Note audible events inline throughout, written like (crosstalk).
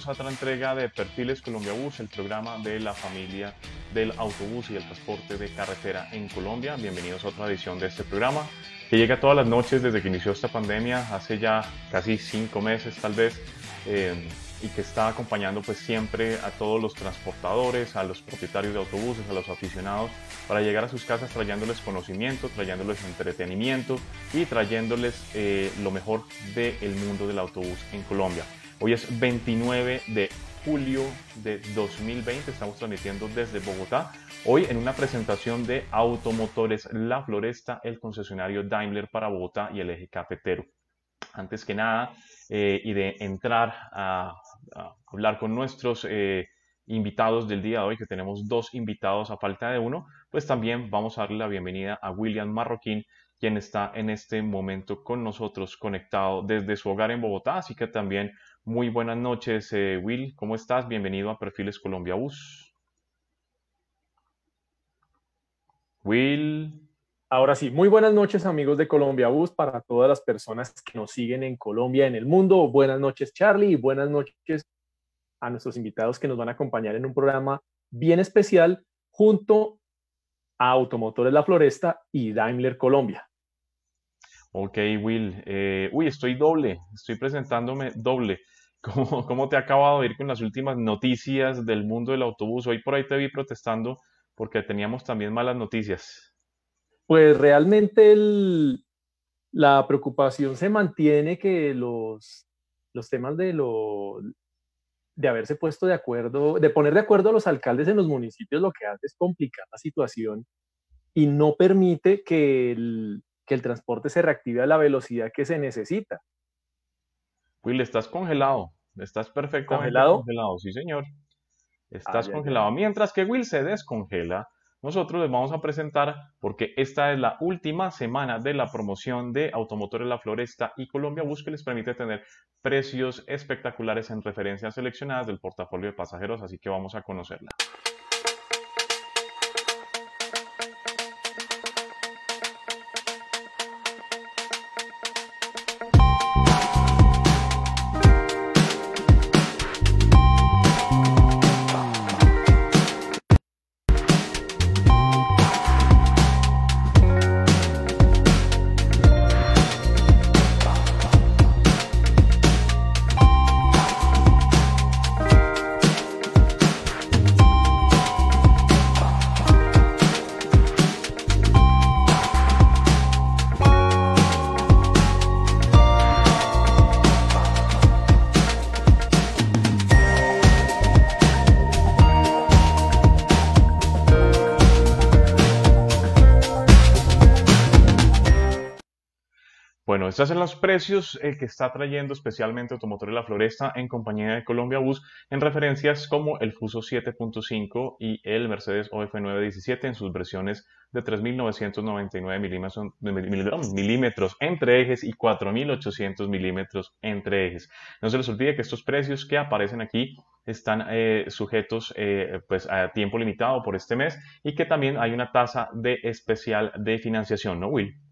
bienvenidos a otra entrega de Perfiles Colombia Bus, el programa de la familia del autobús y el transporte de carretera en Colombia. Bienvenidos a otra edición de este programa que llega todas las noches desde que inició esta pandemia, hace ya casi cinco meses tal vez, eh, y que está acompañando pues siempre a todos los transportadores, a los propietarios de autobuses, a los aficionados, para llegar a sus casas trayéndoles conocimiento, trayéndoles entretenimiento y trayéndoles eh, lo mejor del mundo del autobús en Colombia. Hoy es 29 de julio de 2020, estamos transmitiendo desde Bogotá. Hoy en una presentación de Automotores La Floresta, el concesionario Daimler para Bogotá y el eje cafetero. Antes que nada, eh, y de entrar a, hablar con nuestros eh, invitados del día de hoy, que tenemos dos invitados a falta de uno, pues también vamos a darle la bienvenida a William Marroquín, quien está en este momento con nosotros conectado desde su hogar en Bogotá. Así que también muy buenas noches, eh, Will. ¿Cómo estás? Bienvenido a Perfiles Colombia Bus. Will. Ahora sí, muy buenas noches amigos de Colombia Bus para todas las personas que nos siguen en Colombia, en el mundo. Buenas noches Charlie y buenas noches a nuestros invitados que nos van a acompañar en un programa bien especial junto a Automotores La Floresta y Daimler Colombia. Ok, Will. Eh, uy, estoy doble, estoy presentándome doble. ¿Cómo, ¿Cómo te ha acabado de ir con las últimas noticias del mundo del autobús? Hoy por ahí te vi protestando porque teníamos también malas noticias. Pues realmente la preocupación se mantiene que los, los temas de, lo, de haberse puesto de acuerdo, de poner de acuerdo a los alcaldes en los municipios, lo que hace es complicar la situación y no permite que el, que el transporte se reactive a la velocidad que se necesita. Will, estás congelado, estás perfectamente ¿Congelado? congelado, sí señor. Estás congelado. Mientras que Will se descongela, nosotros les vamos a presentar, porque esta es la última semana de la promoción de Automotores La Floresta y Colombia Bus que les permite tener precios espectaculares en referencias seleccionadas del portafolio de pasajeros, así que vamos a conocerla. Estos son los precios eh, que está trayendo especialmente Automotores La Floresta en compañía de Colombia Bus en referencias como el Fuso 7.5 y el Mercedes OF 917 en sus versiones de 3.999 milímetros entre ejes y 4.800 milímetros entre ejes. No se les olvide que estos precios que aparecen aquí están eh, sujetos eh, pues a tiempo limitado por este mes y que también hay una tasa de especial de financiación, ¿no, Will?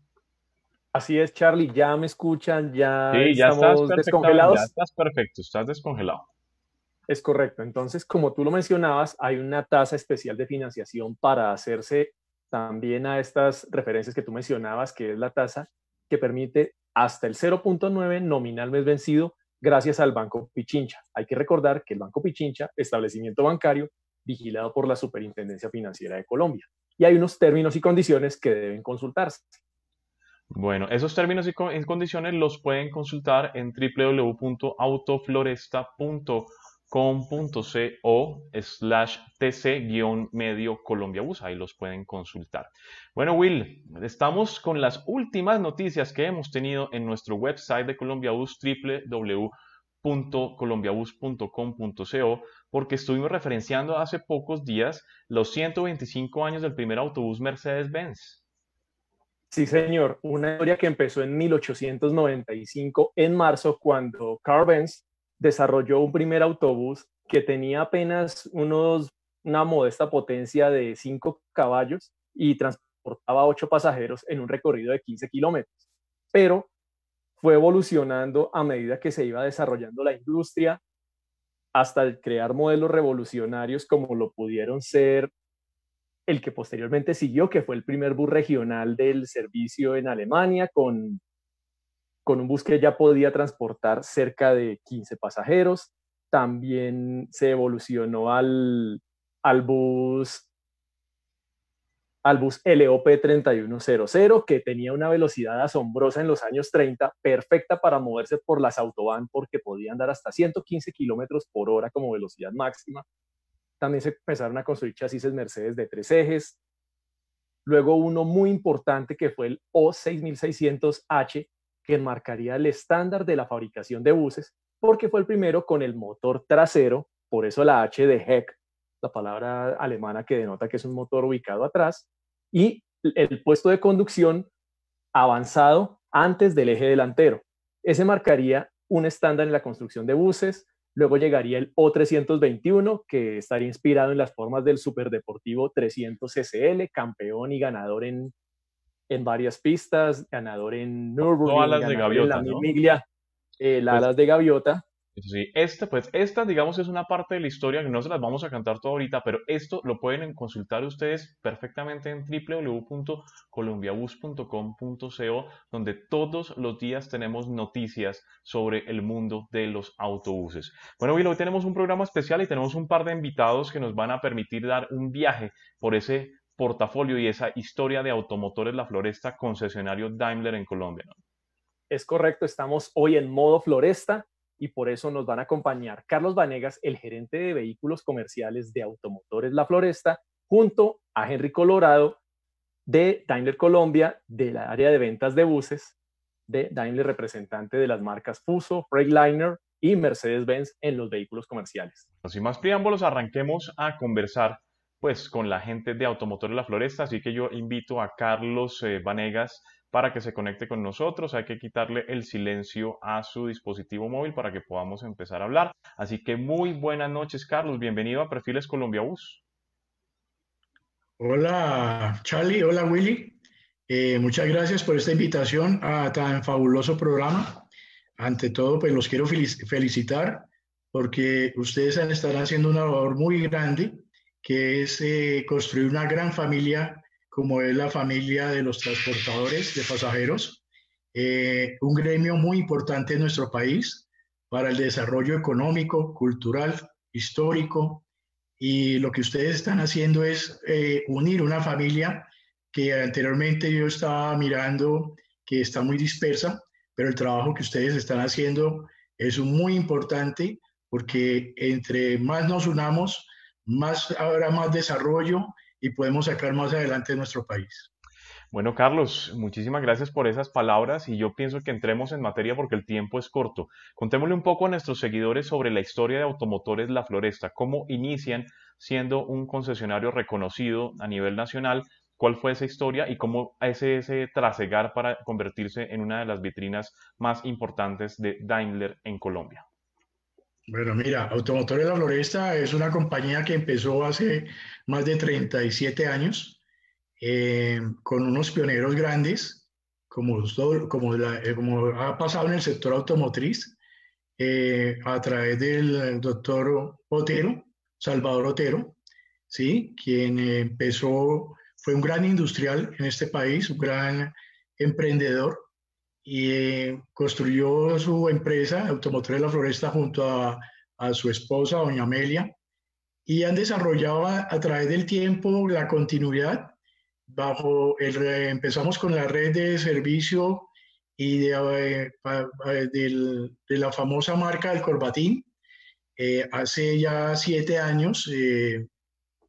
Así es, Charlie, ya me escuchan, ya, ya estamos descongelados. Ya estás perfecto, estás descongelado. Es correcto. Entonces, como tú lo mencionabas, hay una tasa especial de financiación para hacerse también a estas referencias que tú mencionabas, que es la tasa que permite hasta el 0.9 nominal mes vencido gracias al Banco Pichincha. Hay que recordar que el Banco Pichincha, establecimiento bancario vigilado por la Superintendencia Financiera de Colombia. Y hay unos términos y condiciones que deben consultarse. Bueno, esos términos y condiciones los pueden consultar en www.autofloresta.com.co slash tc-medio Colombia Bus. Ahí los pueden consultar. Bueno, Will, estamos con las últimas noticias que hemos tenido en nuestro website de Colombia Bus, www.colombiabus.com.co, porque estuvimos referenciando hace pocos días los 125 años del primer autobús Mercedes-Benz. Sí, señor. Una historia que empezó en 1895, en marzo, cuando Carl Benz desarrolló un primer autobús que tenía apenas unos, una modesta potencia de 5 caballos y transportaba 8 pasajeros en un recorrido de 15 kilómetros. Pero fue evolucionando a medida que se iba desarrollando la industria hasta crear modelos revolucionarios como lo pudieron ser el que posteriormente siguió, que fue el primer bus regional del servicio en Alemania, con, con un bus que ya podía transportar cerca de 15 pasajeros. También se evolucionó al, al bus al bus LOP 3100, que tenía una velocidad asombrosa en los años 30, perfecta para moverse por las autobahn porque podía andar hasta 115 kilómetros por hora como velocidad máxima. También se empezaron a construir chasis Mercedes de tres ejes. Luego uno muy importante que fue el O6600H, que marcaría el estándar de la fabricación de buses, porque fue el primero con el motor trasero, por eso la H de Heck, la palabra alemana que denota que es un motor ubicado atrás, y el puesto de conducción avanzado antes del eje delantero. Ese marcaría un estándar en la construcción de buses. Luego llegaría el O321, que estaría inspirado en las formas del superdeportivo 300 SL, campeón y ganador en, en varias pistas, ganador en Nürburgring, de gaviota, en la Miglia, eh, las pues alas de gaviota. Esta, pues esta, digamos, es una parte de la historia que no se las vamos a cantar todo ahorita, pero esto lo pueden consultar ustedes perfectamente en www.colombiabus.com.co, donde todos los días tenemos noticias sobre el mundo de los autobuses. Bueno, hoy tenemos un programa especial y tenemos un par de invitados que nos van a permitir dar un viaje por ese portafolio y esa historia de automotores La Floresta, concesionario Daimler en Colombia. Es correcto, estamos hoy en modo Floresta y por eso nos van a acompañar Carlos Vanegas, el gerente de vehículos comerciales de Automotores La Floresta, junto a Henry Colorado de Daimler Colombia, de la área de ventas de buses, de Daimler representante de las marcas Fuso, Freightliner y Mercedes-Benz en los vehículos comerciales. Sin más preámbulos, arranquemos a conversar pues con la gente de Automotores La Floresta, así que yo invito a Carlos eh, Vanegas para que se conecte con nosotros. Hay que quitarle el silencio a su dispositivo móvil para que podamos empezar a hablar. Así que muy buenas noches, Carlos. Bienvenido a Perfiles Colombia Bus. Hola, Charlie. Hola, Willy. Eh, muchas gracias por esta invitación a tan fabuloso programa. Ante todo, pues los quiero felicitar porque ustedes están haciendo una labor muy grande, que es eh, construir una gran familia como es la familia de los transportadores de pasajeros, eh, un gremio muy importante en nuestro país para el desarrollo económico, cultural, histórico, y lo que ustedes están haciendo es eh, unir una familia que anteriormente yo estaba mirando que está muy dispersa, pero el trabajo que ustedes están haciendo es muy importante porque entre más nos unamos, más habrá más desarrollo y podemos sacar más adelante nuestro país. Bueno, Carlos, muchísimas gracias por esas palabras y yo pienso que entremos en materia porque el tiempo es corto. Contémosle un poco a nuestros seguidores sobre la historia de Automotores La Floresta, cómo inician siendo un concesionario reconocido a nivel nacional, cuál fue esa historia y cómo ese, ese trasegar para convertirse en una de las vitrinas más importantes de Daimler en Colombia. Bueno, mira, Automotores La Floresta es una compañía que empezó hace más de 37 años eh, con unos pioneros grandes, como, eh, ha pasado en el sector automotriz, eh, a través del doctor Otero, Salvador Otero, ¿sí? quien empezó, fue un gran industrial en este país, un gran emprendedor, y eh, construyó su empresa, Automotores La Floresta, junto a, a, su esposa, doña Amelia, y han desarrollado a, través del tiempo la continuidad. Bajo el, empezamos con la red de servicio y de, eh, de la famosa marca del Corbatín. Eh, hace ya siete años,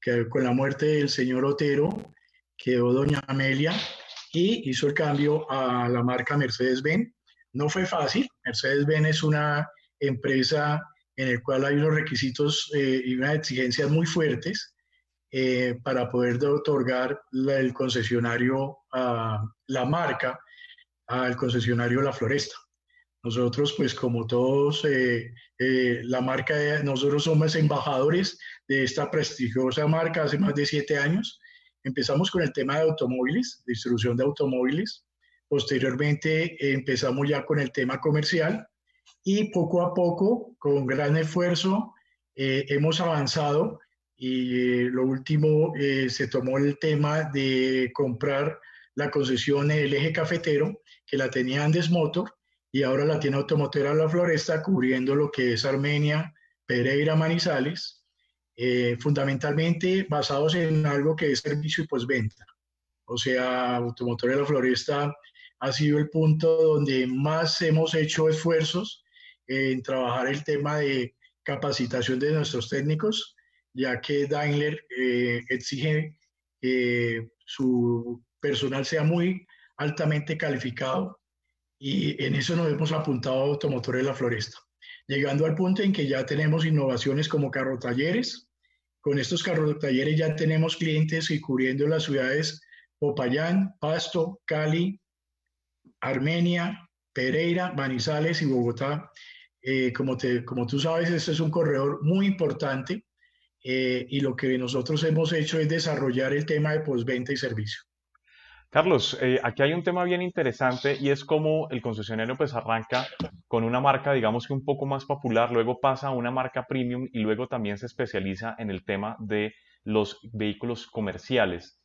que con la muerte del señor Otero, quedó doña Amelia y hizo el cambio a la marca Mercedes-Benz. No fue fácil, Mercedes-Benz es una empresa en la cual hay unos requisitos eh, y unas exigencias muy fuertes eh, para poder otorgar el concesionario, a la marca, al concesionario La Floresta. Nosotros, pues como todos, eh, la marca, nosotros somos embajadores de esta prestigiosa marca hace más de siete años Empezamos con el tema de automóviles, distribución de automóviles. Posteriormente empezamos ya con el tema comercial y poco a poco, con gran esfuerzo, eh, hemos avanzado y lo último se tomó el tema de comprar la concesión del eje cafetero, que la tenía Andes Motor, y ahora la tiene Automotera La Floresta, cubriendo lo que es Armenia, Pereira, Manizales, fundamentalmente basados en algo que es servicio y postventa. O sea, Automotores de La Floresta ha sido el punto donde más hemos hecho esfuerzos en trabajar el tema de capacitación de nuestros técnicos, ya que Daimler eh, exige que su personal sea muy altamente calificado y en eso nos hemos apuntado a Automotores de la Floresta, llegando al punto en que ya tenemos innovaciones como carro talleres. Con estos carro talleres ya tenemos clientes y cubriendo las ciudades Popayán, Pasto, Cali, Armenia, Pereira, Manizales y Bogotá. Eh, como, te, como tú sabes, este es un corredor muy importante eh, y lo que nosotros hemos hecho es desarrollar el tema de postventa y servicio. Carlos, eh, aquí hay un tema bien interesante y es cómo el concesionario pues arranca con una marca digamos que un poco más popular, luego pasa a una marca premium y luego también se especializa en el tema de los vehículos comerciales.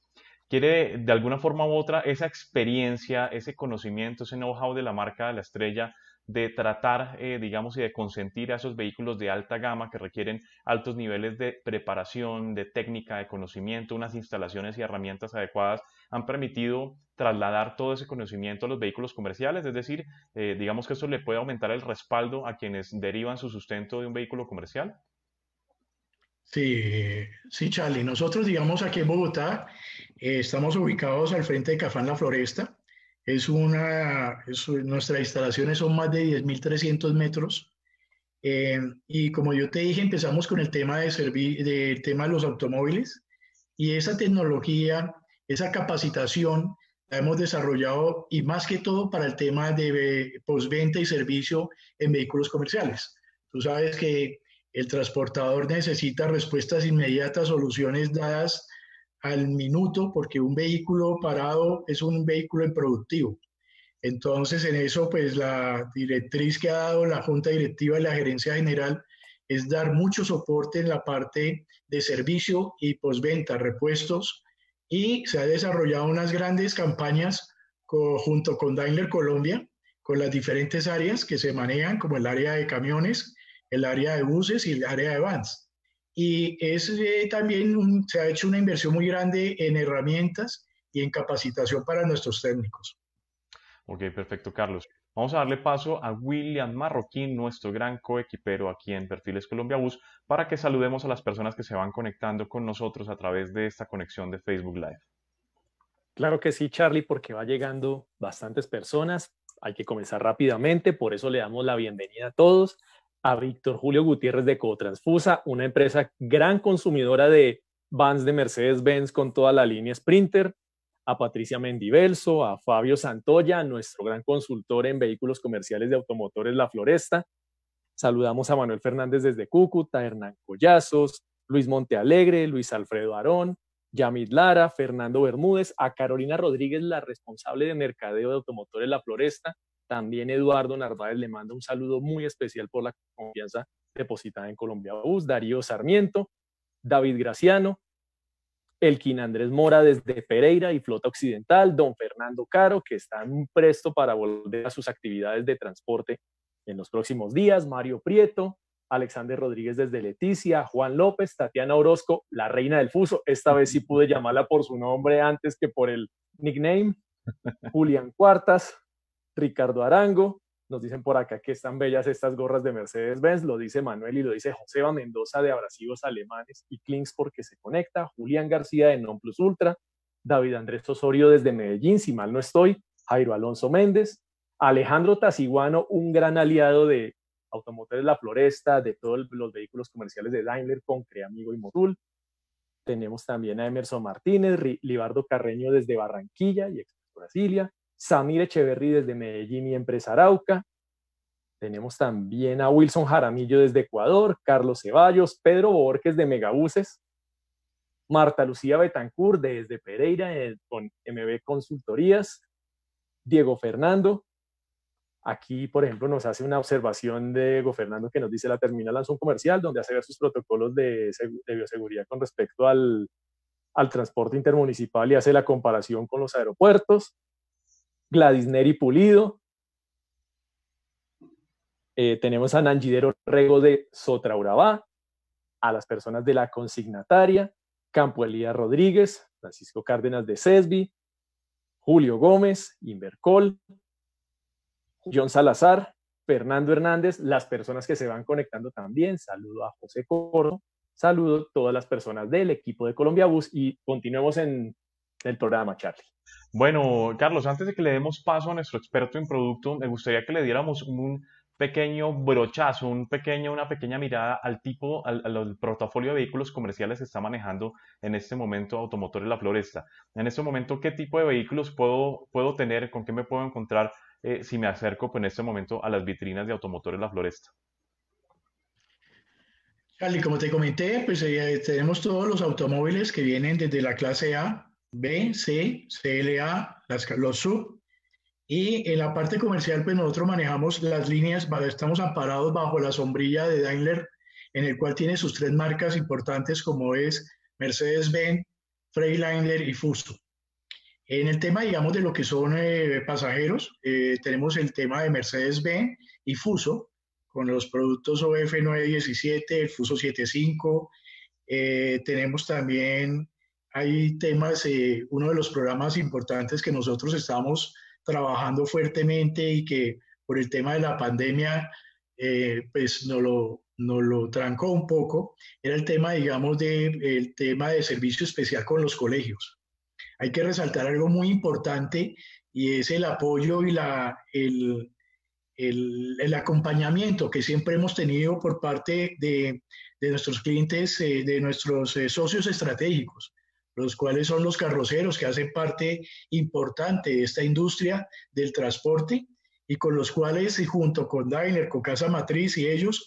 Quiere de alguna forma u otra esa experiencia, ese conocimiento, ese know-how de la marca de la estrella de tratar, eh, digamos, y de consentir a esos vehículos de alta gama que requieren altos niveles de preparación, de técnica, de conocimiento, unas instalaciones y herramientas adecuadas, han permitido trasladar todo ese conocimiento a los vehículos comerciales, es decir, eh, digamos que eso le puede aumentar el respaldo a quienes derivan su sustento de un vehículo comercial. Sí, sí, Charlie. Nosotros, digamos, aquí en Bogotá, eh, estamos ubicados al frente de Cafán La Floresta. Es una, nuestras instalaciones son más de 10.300 metros. Eh, y como yo te dije, empezamos con el tema de, del tema de los automóviles y esa tecnología, esa capacitación la hemos desarrollado y más que todo para el tema de postventa y servicio en vehículos comerciales. Tú sabes que el transportador necesita respuestas inmediatas, soluciones dadas al minuto, porque un vehículo parado es un vehículo improductivo. Entonces, en eso, pues la directriz que ha dado la Junta Directiva y la Gerencia General es dar mucho soporte en la parte de servicio y postventa, repuestos, y se ha desarrollado unas grandes campañas junto con Daimler Colombia, con las diferentes áreas que se manejan, como el área de camiones, el área de buses y el área de vans. Y es eh, también se ha hecho una inversión muy grande en herramientas y en capacitación para nuestros técnicos. Ok, perfecto, Carlos. Vamos a darle paso a William Marroquín, nuestro gran coequipero aquí en Perfiles Colombia Bus, para que saludemos a las personas que se van conectando con nosotros a través de esta conexión de Facebook Live. Claro que sí, Charlie, porque va llegando bastantes personas. Hay que comenzar rápidamente, por eso le damos la bienvenida a todos a Víctor Julio Gutiérrez de Cotransfusa, una empresa gran consumidora de vans de Mercedes-Benz con toda la línea Sprinter, a Patricia Mendivelso, a Fabio Santoya, nuestro gran consultor en vehículos comerciales de automotores La Floresta. Saludamos a Manuel Fernández desde Cúcuta, Hernán Collazos, Luis Montealegre, Luis Alfredo Arón, Yamid Lara, Fernando Bermúdez, a Carolina Rodríguez, la responsable de mercadeo de automotores La Floresta, también Eduardo Narváez le manda un saludo muy especial por la confianza depositada en Colombia Bus, Darío Sarmiento, David Graciano, Elkin Andrés Mora desde Pereira y Flota Occidental, don Fernando Caro, que está presto para volver a sus actividades de transporte en los próximos días, Mario Prieto, Alexander Rodríguez desde Leticia, Juan López, Tatiana Orozco, la reina del fuso, esta vez sí pude llamarla por su nombre antes que por el nickname, (laughs) Julián Cuartas, Ricardo Arango, nos dicen por acá que están bellas estas gorras de Mercedes-Benz, lo dice Manuel y lo dice Joseba Mendoza de Abrasivos Alemanes y Klings porque se conecta, Julián García de Non Plus Ultra, David Andrés Osorio desde Medellín, si mal no estoy, Jairo Alonso Méndez, Alejandro Taciguano, un gran aliado de Automotores La Floresta, de todos los vehículos comerciales de Daimler con Creamigo y Motul. Tenemos también a Emerson Martínez, Libardo Carreño desde Barranquilla y Expreso Brasilia, Samir Echeverry desde Medellín y Empresa Arauca. Tenemos también a Wilson Jaramillo desde Ecuador, Carlos Ceballos, Pedro Borges de Megabuses, Marta Lucía Betancourt desde Pereira con MB Consultorías, Diego Fernando, Aquí, por ejemplo, nos hace una observación de Go Fernando que nos dice la terminal lanzó un comercial donde hace ver sus protocolos de, bioseguridad con respecto al, transporte intermunicipal y hace la comparación con los aeropuertos. Gladys Neri Pulido. Eh, tenemos a Nangidero Rego de Sotraurabá, a las personas de la consignataria, Campo Elías Rodríguez, Francisco Cárdenas de Cesbi, Julio Gómez, Invercol, John Salazar, Fernando Hernández, las personas que se van conectando también. Saludo a José Coro, saludo a todas las personas del equipo de Colombia Bus y continuemos en el programa, Charlie. Bueno, Carlos, antes de que le demos paso a nuestro experto en producto, me gustaría que le diéramos un pequeño brochazo, un pequeño, una pequeña mirada al tipo, al, portafolio de vehículos comerciales que está manejando en este momento Automotores La Floresta. En este momento, ¿qué tipo de vehículos puedo, puedo tener? ¿Con qué me puedo encontrar eh, si me acerco pues, en este momento a las vitrinas de Automotores La Floresta? Cali, como te comenté, pues eh, tenemos todos los automóviles que vienen desde la clase A, B, C, CLA, las, los sub. Y en la parte comercial, pues nosotros manejamos las líneas, estamos amparados bajo la sombrilla de Daimler, en el cual tiene sus tres marcas importantes como es Mercedes-Benz, Freightliner y Fuso. En el tema, digamos, de lo que son eh, pasajeros, eh, tenemos el tema de Mercedes-Benz y Fuso, con los productos OF 917, el Fuso 75. Eh, tenemos también, hay temas, uno de los programas importantes que nosotros estamos trabajando fuertemente y que por el tema de la pandemia, pues nos lo, nos lo trancó un poco, era el tema, digamos, del el tema de servicio especial con los colegios. Hay que resaltar algo muy importante y es el apoyo y la, el, el, acompañamiento que siempre hemos tenido por parte de, de nuestros clientes, eh, de nuestros eh, socios estratégicos, los cuales son los carroceros que hacen parte importante de esta industria del transporte y con los cuales, junto con Daimler, con Casa Matriz y ellos,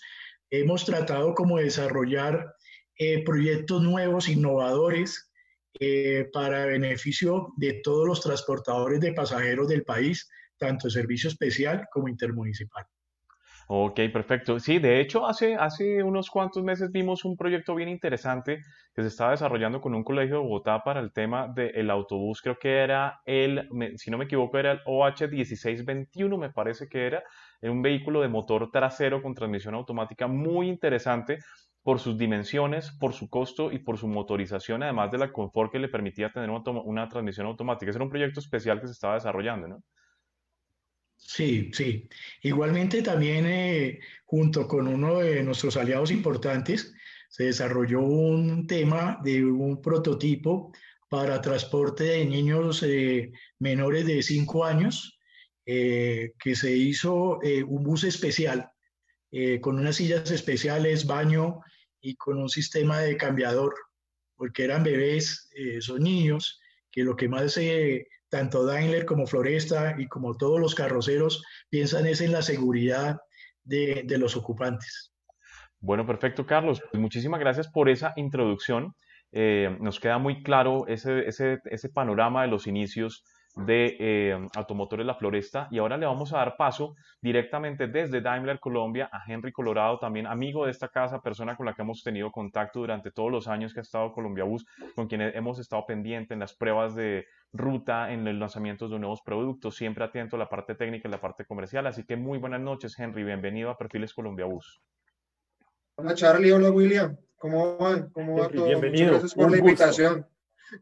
hemos tratado como desarrollar eh, proyectos nuevos, innovadores, eh, para beneficio de todos los transportadores de pasajeros del país, tanto servicio especial como intermunicipal. Ok, perfecto. Sí, de hecho, hace, hace unos cuantos meses vimos un proyecto bien interesante que se estaba desarrollando con un colegio de Bogotá para el tema del autobús. Creo que era el, si no me equivoco, era el OH1621, me parece que era, un vehículo de motor trasero con transmisión automática muy interesante por sus dimensiones, por su costo y por su motorización, además de la confort que le permitía tener una, transmisión automática. Ese era un proyecto especial que se estaba desarrollando, ¿no? Sí, sí. Igualmente también eh, junto con uno de nuestros aliados importantes se desarrolló un tema de un prototipo para transporte de niños eh, menores de 5 años, eh, que se hizo un bus especial con unas sillas especiales, baño y con un sistema de cambiador, porque eran bebés, son niños, que lo que más eh, tanto Daimler como Floresta y como todos los carroceros piensan es en la seguridad de, los ocupantes. Bueno, perfecto, Carlos. Pues muchísimas gracias por esa introducción. Eh, nos queda muy claro ese, ese, ese panorama de los inicios de eh, Automotores La Floresta y ahora le vamos a dar paso directamente desde Daimler Colombia a Henry Colorado, también amigo de esta casa, persona con la que hemos tenido contacto durante todos los años que ha estado Colombia Bus, con quien hemos estado pendiente en las pruebas de ruta, en los lanzamientos de nuevos productos, siempre atento a la parte técnica y la parte comercial. Así que muy buenas noches, Henry, bienvenido a Perfiles Colombia Bus. Hola Charlie, hola William, ¿cómo van? ¿Cómo va todo? Bienvenido. gracias por la invitación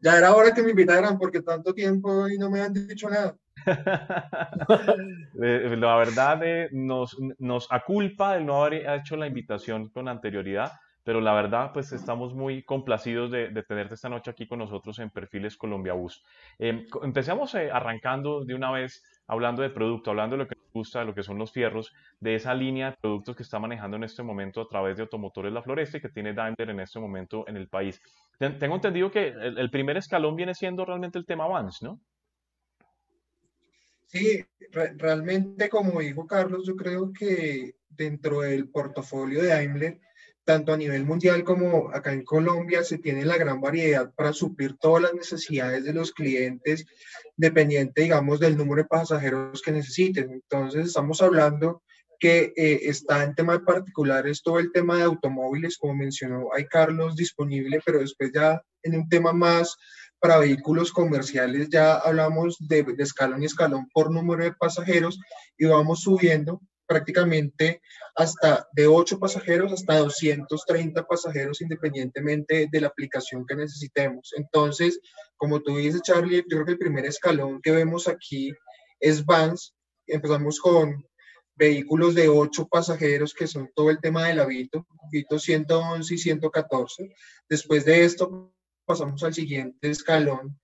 ya era hora que me invitaran porque tanto tiempo y no me han dicho nada. (laughs) la verdad eh, nos, nos aculpa el no haber hecho la invitación con anterioridad, pero la verdad pues estamos muy complacidos de, tenerte esta noche aquí con nosotros en Perfiles Colombia Bus. Eh, empecemos eh, arrancando de una vez hablando de producto, hablando de lo que nos gusta, de lo que son los fierros, de esa línea de productos que está manejando en este momento a través de Automotores La Floresta y que tiene Daimler en este momento en el país. Tengo entendido que el, primer escalón viene siendo realmente el tema Vans, ¿no? Sí, realmente como dijo Carlos, yo creo que dentro del portafolio de Daimler, tanto a nivel mundial como acá en Colombia, se tiene la gran variedad para suplir todas las necesidades de los clientes, dependiente, digamos, del número de pasajeros que necesiten. Entonces, estamos hablando que eh, está en tema de particulares todo el tema de automóviles, como mencionó hay Carlos, disponible, pero después ya en un tema más para vehículos comerciales ya hablamos de, de escalón y escalón por número de pasajeros y vamos subiendo prácticamente hasta de 8 pasajeros hasta 230 pasajeros independientemente de la aplicación que necesitemos. Entonces, como tú dices, Charlie, yo creo que el primer escalón que vemos aquí es vans. Empezamos con vehículos de 8 pasajeros, que son todo el tema del Vito, Vito 111 y 114. Después de esto, pasamos al siguiente escalón,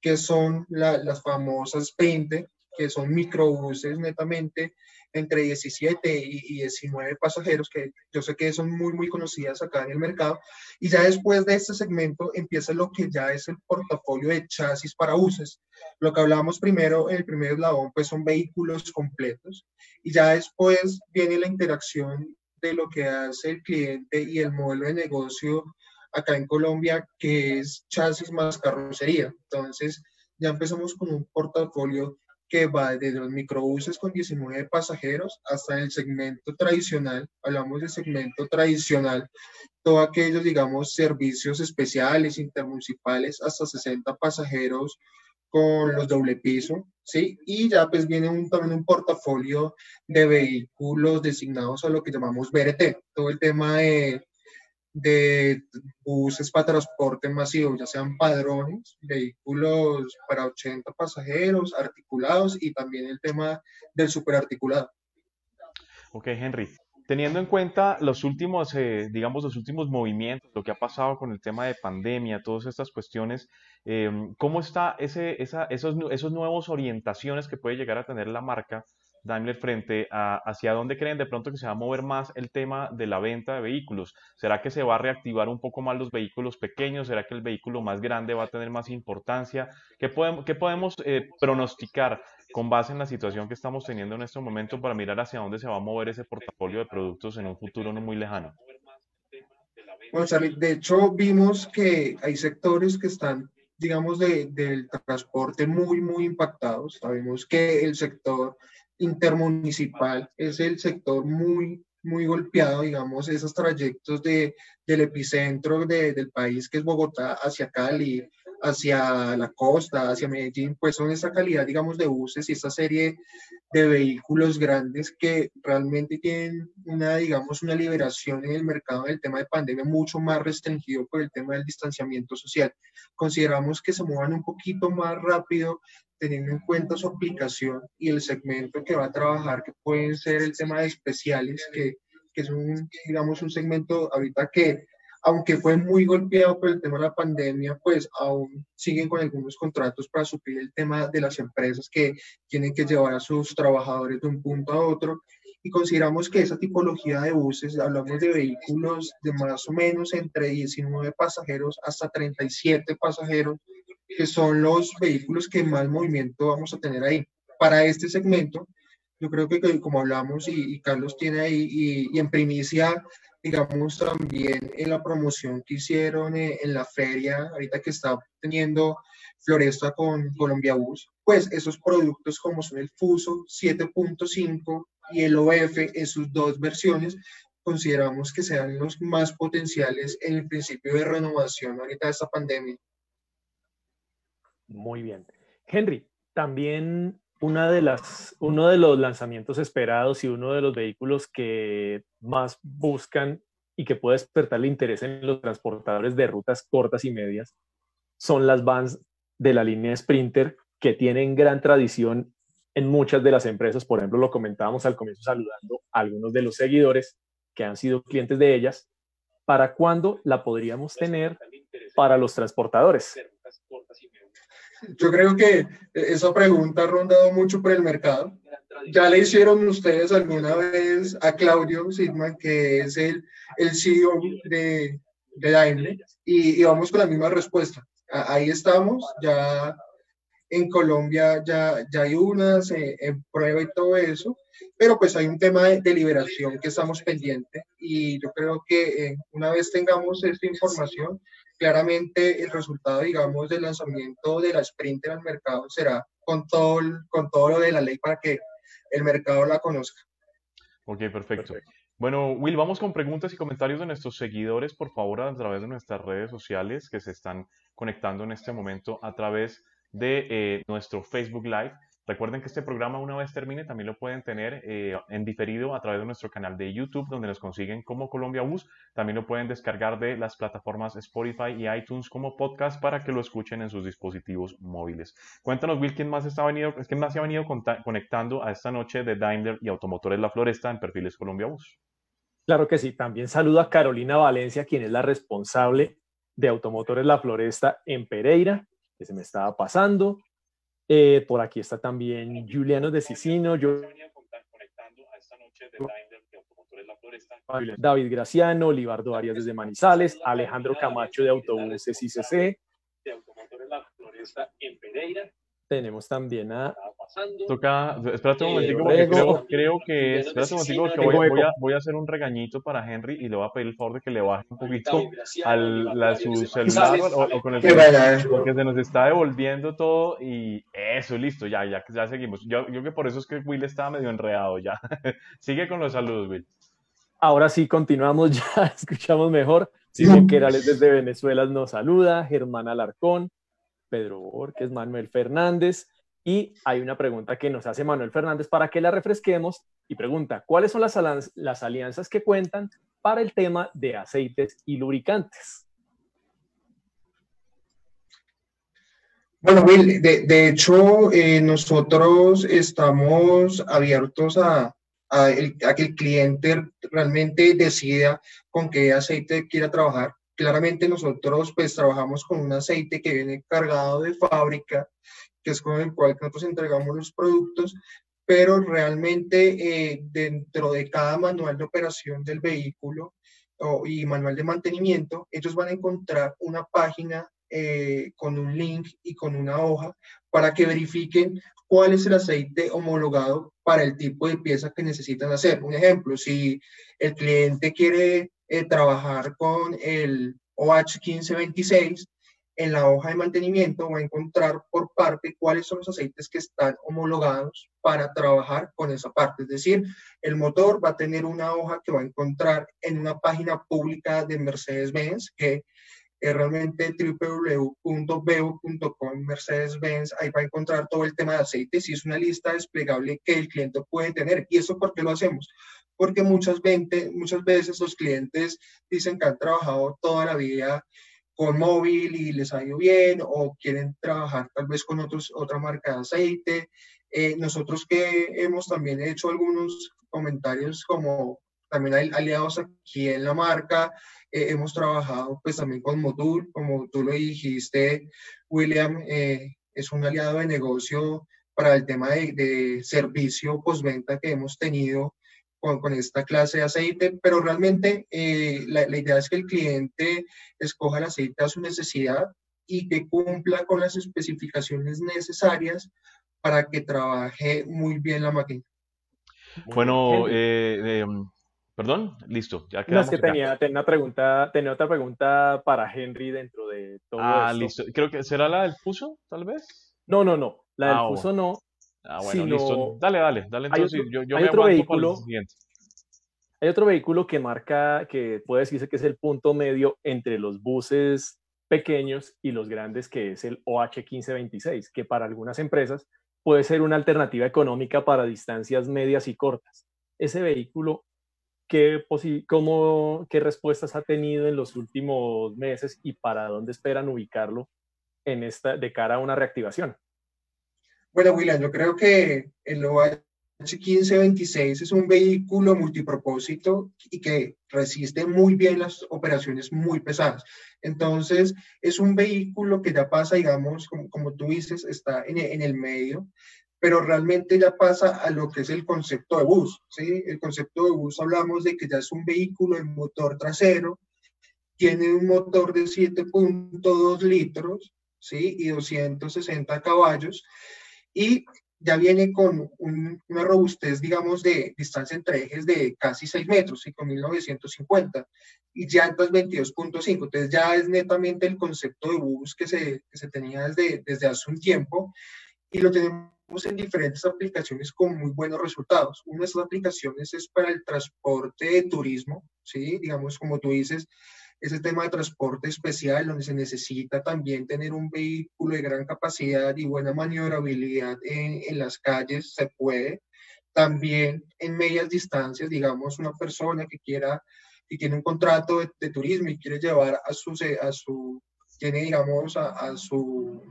que son las famosas 20, que son microbuses netamente entre 17 y, 19 pasajeros, que yo sé que son muy, muy conocidas acá en el mercado. Y ya después de este segmento empieza lo que ya es el portafolio de chasis para buses. Lo que hablábamos primero en el primer eslabón, pues son vehículos completos. Y ya después viene la interacción de lo que hace el cliente y el modelo de negocio acá en Colombia, que es chasis más carrocería. Entonces, ya empezamos con un portafolio que va desde los microbuses con 19 pasajeros hasta el segmento tradicional, hablamos de segmento tradicional, todos aquellos, digamos, servicios especiales, intermunicipales, hasta 60 pasajeros con los doble piso, ¿sí? Y ya pues viene un, también un portafolio de vehículos designados a lo que llamamos BRT, todo el tema de de buses para transporte masivo, ya sean padrones, vehículos para 80 pasajeros, articulados y también el tema del superarticulado. Ok, Henry. Teniendo en cuenta los últimos, eh, digamos, los últimos movimientos, lo que ha pasado con el tema de pandemia, todas estas cuestiones, eh, ¿cómo está ese, esa, esos, esos nuevos orientaciones que puede llegar a tener la marca Daimler frente a hacia dónde creen de pronto que se va a mover más el tema de la venta de vehículos? ¿Será que se va a reactivar un poco más los vehículos pequeños? ¿Será que el vehículo más grande va a tener más importancia? ¿Qué podemos, qué podemos eh, pronosticar con base en la situación que estamos teniendo en este momento para mirar hacia dónde se va a mover ese portafolio de productos en un futuro no muy lejano? Bueno, Charlie, de hecho vimos que hay sectores que están digamos, de, del transporte muy, muy impactados. Sabemos que el sector intermunicipal es el sector muy, muy golpeado, digamos, esos trayectos de, del epicentro de, del país, que es Bogotá, hacia Cali, hacia la costa, hacia Medellín, pues son esa calidad, digamos, de buses y esta serie de vehículos grandes que realmente tienen una, digamos, una liberación en el mercado del tema de pandemia mucho más restringido por el tema del distanciamiento social. Consideramos que se muevan un poquito más rápido teniendo en cuenta su aplicación y el segmento que va a trabajar, que pueden ser el tema de especiales, que, que es un, digamos, un segmento ahorita que, aunque fue muy golpeado por el tema de la pandemia, pues aún siguen con algunos contratos para suplir el tema de las empresas que tienen que llevar a sus trabajadores de un punto a otro. Y consideramos que esa tipología de buses, hablamos de vehículos de más o menos entre 19 pasajeros hasta 37 pasajeros, que son los vehículos que más movimiento vamos a tener ahí. Para este segmento, yo creo que como hablamos y, Carlos tiene ahí, y, en primicia, digamos también en la promoción que hicieron en, en la feria, ahorita que está teniendo Floresta con Colombia Bus, pues esos productos como son el Fuso 7.5 y el OF en sus dos versiones, consideramos que sean los más potenciales en el principio de renovación ahorita de esta pandemia. Muy bien. Henry, también una de las, uno de los lanzamientos esperados y uno de los vehículos que más buscan y que puede despertar el interés en los transportadores de rutas cortas y medias son las vans de la línea Sprinter que tienen gran tradición en muchas de las empresas. Por ejemplo, lo comentábamos al comienzo saludando a algunos de los seguidores que han sido clientes de ellas. ¿Para cuándo la podríamos tener para los transportadores? Yo creo que esa pregunta ha rondado mucho por el mercado. Ya le hicieron ustedes alguna vez a Claudio Sigma, que es el, el CEO de, de Daimler, y, y, vamos con la misma respuesta. Ahí estamos, ya en Colombia ya, ya hay unas eh, en prueba y todo eso, pero pues hay un tema de, liberación que estamos pendientes y yo creo que eh, una vez tengamos esta información, claramente el resultado, digamos, del lanzamiento de la Sprinter al mercado será con todo, con todo lo de la ley para que el mercado la conozca. Ok, perfecto. Bueno, Will, vamos con preguntas y comentarios de nuestros seguidores, por favor, a través de nuestras redes sociales que se están conectando en este momento a través de eh, nuestro Facebook Live. Recuerden que este programa una vez termine también lo pueden tener eh, en diferido a través de nuestro canal de YouTube donde nos consiguen como Colombia Bus. También lo pueden descargar de las plataformas Spotify y iTunes como podcast para que lo escuchen en sus dispositivos móviles. Cuéntanos Will, ¿quién más, está venido, quién más se ha venido conectando a esta noche de Daimler y Automotores La Floresta en Perfiles Colombia Bus? Claro que sí. También saludo a Carolina Valencia, quien es la responsable de Automotores La Floresta en Pereira, que se me estaba pasando. Eh, por aquí está también Juliano de Sicino. Yo... David Graciano, Libardo Arias desde Manizales, Alejandro Camacho de Autobuses ICC. De Automotores La Floresta en Pereira. Tenemos también a. Toca. Espérate un momentico, porque creo, creo, que. Espérate un momentico, que voy, voy, a, voy, a, hacer un regañito para Henry y le voy a pedir el favor de que le baje un poquito al la, su celular o, o, con el celular, porque se nos está devolviendo todo y eso, listo, ya, ya, ya seguimos. Yo, yo que por eso es que Will estaba medio enredado ya. (laughs) Sigue con los saludos, Will. Ahora sí, continuamos, (laughs) ya escuchamos mejor. Simón Querales desde Venezuela nos saluda, Germán Alarcón, Pedro Borges, Manuel Fernández. Y hay una pregunta que nos hace Manuel Fernández para que la refresquemos y pregunta, ¿cuáles son las, alianzas que cuentan para el tema de aceites y lubricantes? Bueno, de, hecho, eh, nosotros estamos abiertos a, que el cliente realmente decida con qué aceite quiera trabajar claramente nosotros pues trabajamos con un aceite que viene cargado de fábrica, que es con el cual nosotros entregamos los productos, pero realmente eh, dentro de cada manual de operación del vehículo y manual de mantenimiento, ellos van a encontrar una página eh, con un link y con una hoja para que verifiquen cuál es el aceite homologado para el tipo de pieza que necesitan hacer. Un ejemplo, si el cliente quiere eh, trabajar con el OH1526, en la hoja de mantenimiento va a encontrar por parte cuáles son los aceites que están homologados para trabajar con esa parte. Es decir, el motor va a tener una hoja que va a encontrar en una página pública de Mercedes-Benz, que es realmente www.beo.com Mercedes-Benz, ahí va a encontrar todo el tema de aceites y es una lista desplegable que el cliente puede tener. ¿Y eso por qué lo hacemos? Porque muchas, muchas veces los clientes dicen que han trabajado toda la vida con móvil y les ha ido bien o quieren trabajar tal vez con otros, otra marca de aceite. Eh, nosotros que hemos también hecho algunos comentarios como también hay aliados aquí en la marca, eh, hemos trabajado pues también con Modul, como tú lo dijiste, William, eh, es un aliado de negocio para el tema de, de servicio postventa que hemos tenido con, esta clase de aceite, pero realmente eh, la, idea es que el cliente escoja el aceite a su necesidad y que cumpla con las especificaciones necesarias para que trabaje muy bien la máquina. Bueno, eh, em, perdón, listo. Ya no, es que tenía, tenía, una pregunta, tenía otra pregunta para Henry dentro de todo Ah, listo. Creo que será la del puso, tal vez. No, no, no. La del ah, puso no. Ah, bueno, listo. Dale, dale, dale. Entonces, yo, yo hay me otro vehículo, Hay otro vehículo que marca, que puede decirse que es el punto medio entre los buses pequeños y los grandes, que es el OH1526, que para algunas empresas puede ser una alternativa económica para distancias medias y cortas. Ese vehículo, ¿qué, cómo, ¿qué respuestas ha tenido en los últimos meses y para dónde esperan ubicarlo en esta, de cara a una reactivación? Bueno, William, yo creo que el OH 1526 es un vehículo multipropósito y que resiste muy bien las operaciones muy pesadas. Entonces, es un vehículo que ya pasa, digamos, como, como tú dices, está en, en, el medio, pero realmente ya pasa a lo que es el concepto de bus. ¿sí? El concepto de bus hablamos de que ya es un vehículo de motor trasero, tiene un motor de 7.2 litros ¿sí? y 260 caballos y ya viene con una robustez, digamos, de distancia entre ejes de casi 6 metros, 5.950, y llantas 22.5. Entonces ya es netamente el concepto de bus que se, que se tenía desde, desde hace un tiempo y lo tenemos en diferentes aplicaciones con muy buenos resultados. Una de esas aplicaciones es para el transporte de turismo, ¿sí? Digamos, como tú dices, ese tema de transporte especial, donde se necesita también tener un vehículo de gran capacidad y buena maniobrabilidad en, las calles, se puede. También en medias distancias, digamos, una persona que quiera, que tiene un contrato de, turismo y quiere llevar a su, a su tiene, digamos, a, a su,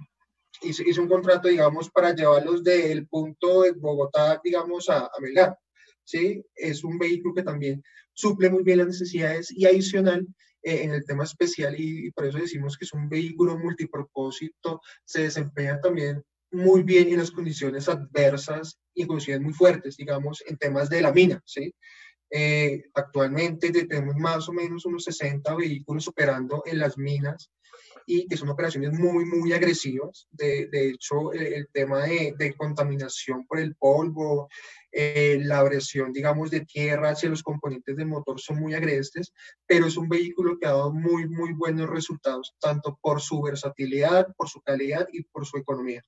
hizo, hizo, un contrato, digamos, para llevarlos del punto de Bogotá, digamos, a, a Melgar. ¿sí? Es un vehículo que también suple muy bien las necesidades y adicional eh, en el tema especial y, por eso decimos que es un vehículo multipropósito, se desempeña también muy bien en las condiciones adversas y condiciones muy fuertes, digamos, en temas de la mina, ¿sí? Eh, actualmente tenemos más o menos unos 60 vehículos operando en las minas y que son operaciones muy, muy agresivas. De, de hecho, el, el tema de, de, contaminación por el polvo, eh, la abrasión, digamos, de tierra hacia los componentes del motor son muy agrestes, pero es un vehículo que ha dado muy, muy buenos resultados, tanto por su versatilidad, por su calidad y por su economía.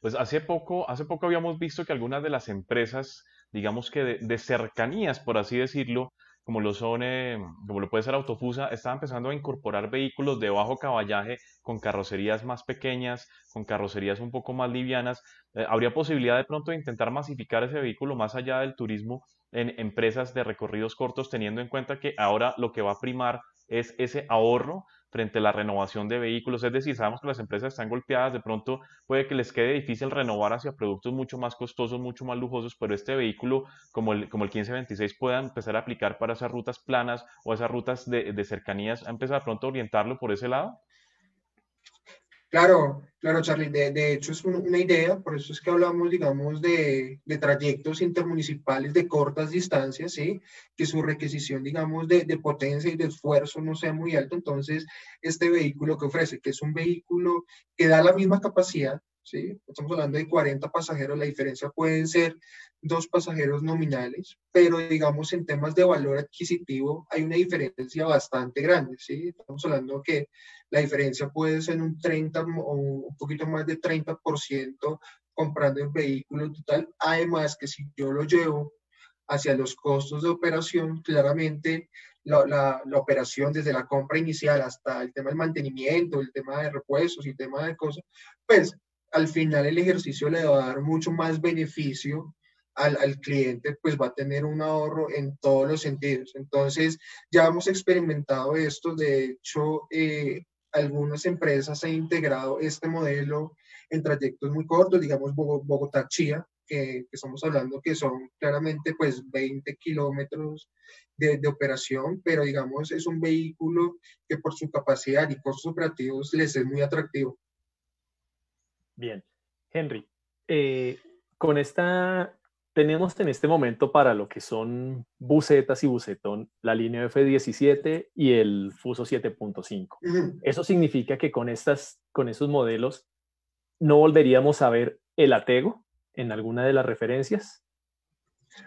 Pues hace poco, hace poco habíamos visto que algunas de las empresas, digamos que de, de cercanías, por así decirlo, como lo son, eh, como lo puede ser Autofusa, está empezando a incorporar vehículos de bajo caballaje con carrocerías más pequeñas, con carrocerías un poco más livianas. Eh, ¿Habría posibilidad de pronto de intentar masificar ese vehículo más allá del turismo en empresas de recorridos cortos, teniendo en cuenta que ahora lo que va a primar es ese ahorro frente a la renovación de vehículos. Es decir, sabemos que las empresas están golpeadas, de pronto puede que les quede difícil renovar hacia productos mucho más costosos, mucho más lujosos, pero este vehículo como el, como el 1526 pueda empezar a aplicar para esas rutas planas o esas rutas de, de cercanías, empezar a pronto a orientarlo por ese lado. Claro, claro, Charlie. De, de, hecho, es una idea, por eso es que hablamos, digamos, de, de, trayectos intermunicipales de cortas distancias, ¿sí? Que su requisición, digamos, de, de, potencia y de esfuerzo no sea muy alto. Entonces, este vehículo que ofrece, que es un vehículo que da la misma capacidad, ¿sí? Estamos hablando de 40 pasajeros, la diferencia pueden ser dos pasajeros nominales, pero digamos en temas de valor adquisitivo hay una diferencia bastante grande, ¿sí? Estamos hablando que la diferencia puede ser un 30 o un poquito más de 30% comprando el vehículo total, además que si yo lo llevo hacia los costos de operación, claramente la, la, la, operación desde la compra inicial hasta el tema del mantenimiento, el tema de repuestos y el tema de cosas, pues al final el ejercicio le va a dar mucho más beneficio al, al, cliente, pues va a tener un ahorro en todos los sentidos. Entonces, ya hemos experimentado esto, de hecho, eh, algunas empresas han integrado este modelo en trayectos muy cortos, digamos Bogotá-Chía, que, estamos hablando que son claramente pues 20 kilómetros de, de, operación, pero digamos es un vehículo que por su capacidad y costos operativos les es muy atractivo. Bien, Henry, eh, con esta, tenemos en este momento para lo que son bucetas y bucetón la línea F17 y el Fuso 7.5. Uh -huh. Eso significa que con, estas, con esos modelos no volveríamos a ver el Atego en alguna de las referencias.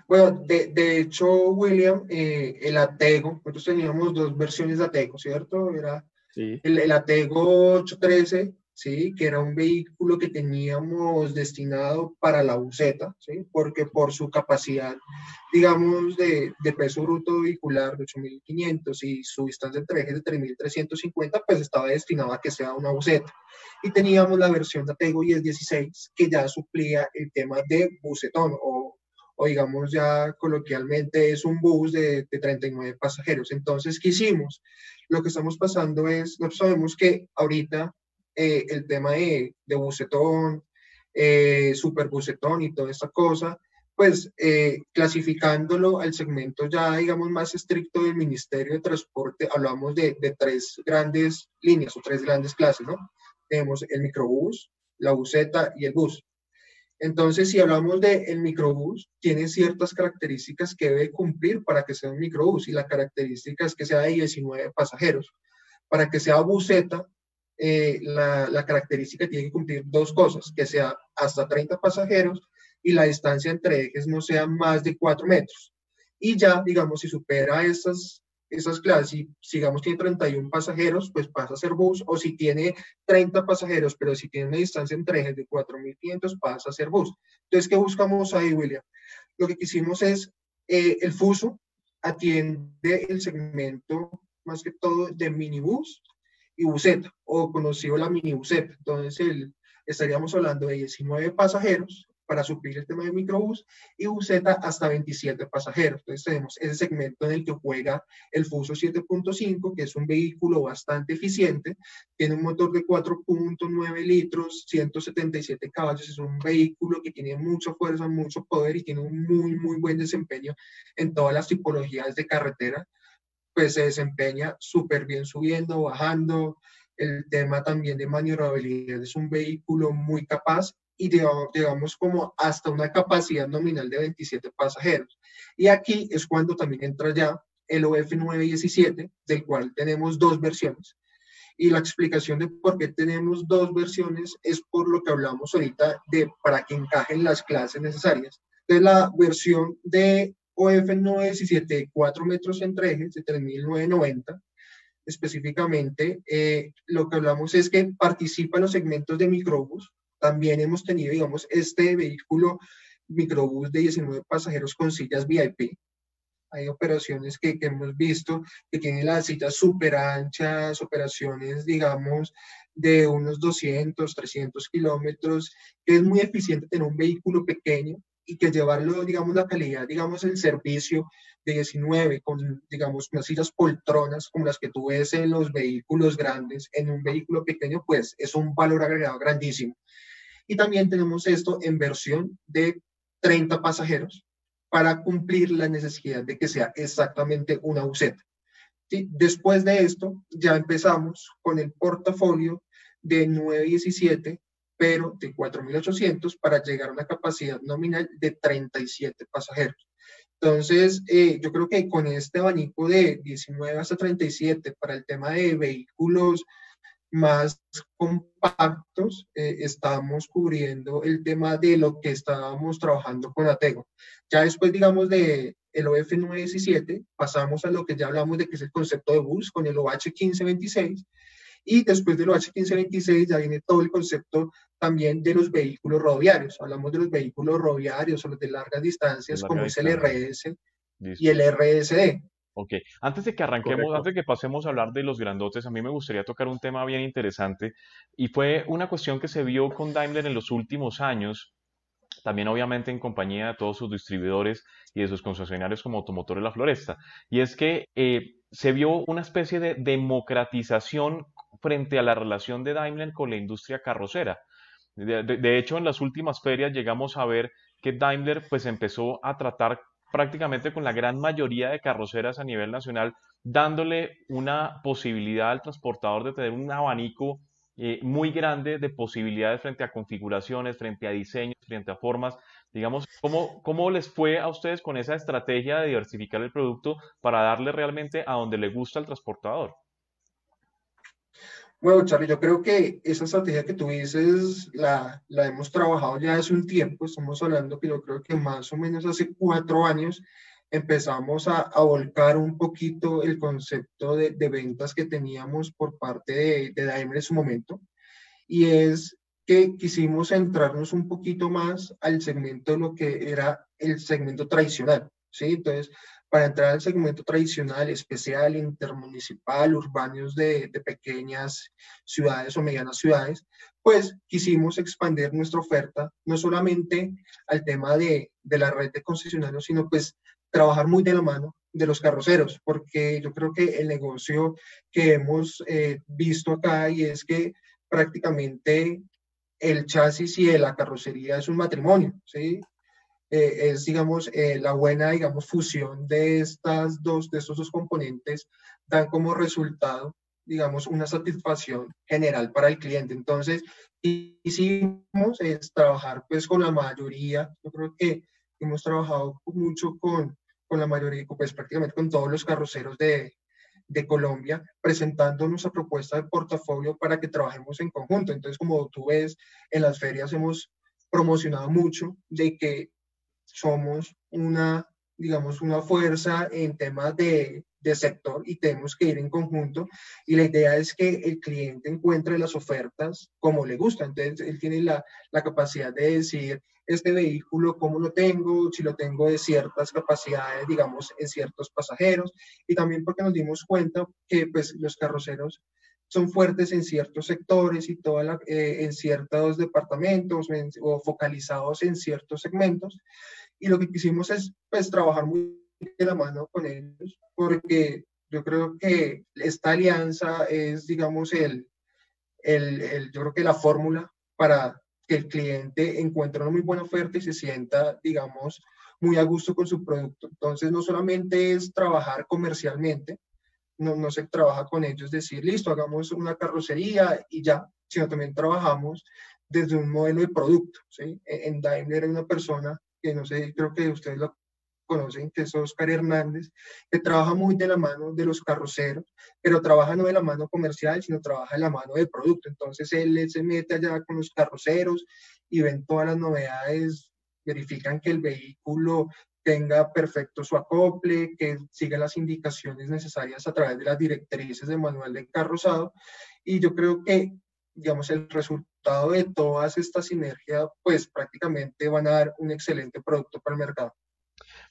Bueno, de, de hecho, William, eh, el Atego, nosotros teníamos dos versiones de Atego, ¿cierto? Era sí. el, el Atego 813 ¿sí? que era un vehículo que teníamos destinado para la buceta, ¿sí? porque por su capacidad, digamos, de, de peso bruto vehicular de 8.500 y su distancia entre ejes de 3.350, pues estaba destinado a que sea una buceta. Y teníamos la versión de Atego 1016 que ya suplía el tema de bucetón o o digamos ya coloquialmente es un bus de, de, 39 pasajeros. Entonces, ¿qué hicimos? Lo que estamos pasando es, nosotros sabemos que ahorita eh, el tema de, de bucetón, eh, super bucetón y toda esta cosa, pues eh, clasificándolo al segmento ya, digamos, más estricto del Ministerio de Transporte, hablamos de, de, tres grandes líneas o tres grandes clases, ¿no? Tenemos el microbús, la buseta y el bus. Entonces, si hablamos del de microbús, tiene ciertas características que debe cumplir para que sea un microbús y la característica es que sea de 19 pasajeros. Para que sea buseta, eh, la, característica tiene que cumplir dos cosas, que sea hasta 30 pasajeros y la distancia entre ejes no sea más de 4 metros. Y ya, digamos, si supera esas, esas clases, si digamos tiene 31 pasajeros, pues pasa a ser bus, o si tiene 30 pasajeros, pero si tiene una distancia entre ejes de 4.500, pasa a ser bus. Entonces, ¿qué buscamos ahí, William? Lo que quisimos es, eh, el FUSO atiende el segmento más que todo de minibús y buseta, o conocido la minibuseta. Entonces, el, estaríamos hablando de 19 pasajeros para suplir el tema de microbús y buseta hasta 27 pasajeros. Entonces tenemos ese segmento en el que juega el Fuso 7.5, que es un vehículo bastante eficiente, tiene un motor de 4.9 litros, 177 caballos, es un vehículo que tiene mucha fuerza, mucho poder y tiene un muy, muy buen desempeño en todas las tipologías de carretera. Pues se desempeña súper bien subiendo, bajando, el tema también de maniobrabilidad es un vehículo muy capaz y digamos como hasta una capacidad nominal de 27 pasajeros. Y aquí es cuando también entra ya el OF 917, del cual tenemos dos versiones. Y la explicación de por qué tenemos dos versiones es por lo que hablamos ahorita de para que encajen las clases necesarias. de la versión de OF 917 4 metros entre ejes de 3990 específicamente, eh, lo que hablamos es que participa en los segmentos de microbús, también hemos tenido, digamos, este vehículo microbús de 19 pasajeros con sillas VIP. Hay operaciones que, que hemos visto que tienen las sillas súper anchas, operaciones, digamos, de unos 200, 300 kilómetros, que es muy eficiente tener un vehículo pequeño y que llevarlo, digamos, la calidad, digamos, el servicio de 19 con, digamos, unas sillas poltronas como las que tú en los vehículos grandes, en un vehículo pequeño, pues es un valor agregado grandísimo. Y también tenemos esto en versión de 30 pasajeros para cumplir la necesidad de que sea exactamente una buseta. Después de esto, ya empezamos con el portafolio de 917, pero de 4.800 para llegar a una capacidad nominal de 37 pasajeros. Entonces, eh, yo creo que con este abanico de 19 hasta 37 para el tema de vehículos más compactos, eh, estamos cubriendo el tema de lo que estábamos trabajando con Atego. Ya después, digamos, de el OF 917, pasamos a lo que ya hablamos de que es el concepto de bus con el OH 1526, y después del OH 1526 ya viene todo el concepto también de los vehículos rodoviarios. Hablamos de los vehículos rodoviarios o los de largas distancias, como es el RS y el RSD. Ok, antes de que arranquemos, antes de que pasemos a hablar de los grandotes, a mí me gustaría tocar un tema bien interesante y fue una cuestión que se vio con Daimler en los últimos años, también obviamente en compañía de todos sus distribuidores y de sus concesionarios como Automotores La Floresta, y es que eh, se vio una especie de democratización frente a la relación de Daimler con la industria carrocera. De, hecho, en las últimas ferias llegamos a ver que Daimler pues empezó a tratar prácticamente con la gran mayoría de carroceras a nivel nacional, dándole una posibilidad al transportador de tener un abanico eh, muy grande de posibilidades frente a configuraciones, frente a diseños, frente a formas. Digamos, ¿cómo, ¿cómo les fue a ustedes con esa estrategia de diversificar el producto para darle realmente a donde le gusta al transportador? Bueno, Charlie, yo creo que esa estrategia que tú dices la, la hemos trabajado ya hace un tiempo, estamos hablando que yo creo que más o menos hace cuatro años empezamos a, a volcar un poquito el concepto de, de, ventas que teníamos por parte de, de Daimler en su momento, y es que quisimos centrarnos un poquito más al segmento de lo que era el segmento tradicional, ¿sí? Entonces, para entrar al segmento tradicional, especial, intermunicipal, urbanos de, de, pequeñas ciudades o medianas ciudades, pues quisimos expandir nuestra oferta no solamente al tema de, de la red de concesionarios, sino pues trabajar muy de la mano de los carroceros, porque yo creo que el negocio que hemos eh, visto acá y es que prácticamente el chasis y la carrocería es un matrimonio, ¿sí? Eh, es, digamos, eh, la buena, digamos, fusión de estas dos, de estos dos componentes dan como resultado, digamos, una satisfacción general para el cliente. Entonces, hicimos es trabajar pues con la mayoría, yo creo que hemos trabajado mucho con, con la mayoría, pues prácticamente con todos los carroceros de, de Colombia presentando nuestra propuesta de portafolio para que trabajemos en conjunto. Entonces, como tú ves, en las ferias hemos promocionado mucho de que somos una, digamos, una fuerza en temas de, de sector y tenemos que ir en conjunto. Y la idea es que el cliente encuentre las ofertas como le gusta. Entonces, él tiene la, la capacidad de decir, este vehículo, cómo lo tengo, si lo tengo de ciertas capacidades, digamos, en ciertos pasajeros, y también porque nos dimos cuenta que pues, los carroceros son fuertes en ciertos sectores y toda eh, en ciertos departamentos o focalizados en ciertos segmentos. Y lo que quisimos es pues, trabajar muy de la mano con ellos, porque yo creo que esta alianza es, digamos, el, el, el yo creo que la fórmula para que el cliente encuentre una muy buena oferta y se sienta, digamos, muy a gusto con su producto. Entonces, no solamente es trabajar comercialmente, no, no se trabaja con ellos, decir, listo, hagamos una carrocería y ya, sino también trabajamos desde un modelo de producto. ¿sí? En Daimler hay una persona que no sé, creo que ustedes lo conocen, que es Oscar Hernández, que trabaja muy de la mano de los carroceros, pero trabaja no de la mano comercial, sino trabaja de la mano del producto. Entonces él se mete allá con los carroceros y ven todas las novedades, verifican que el vehículo tenga perfecto su acople, que siga las indicaciones necesarias a través de las directrices del manual de carrozado. Y yo creo que, digamos, el resultado de todas estas sinergias, pues prácticamente van a dar un excelente producto para el mercado.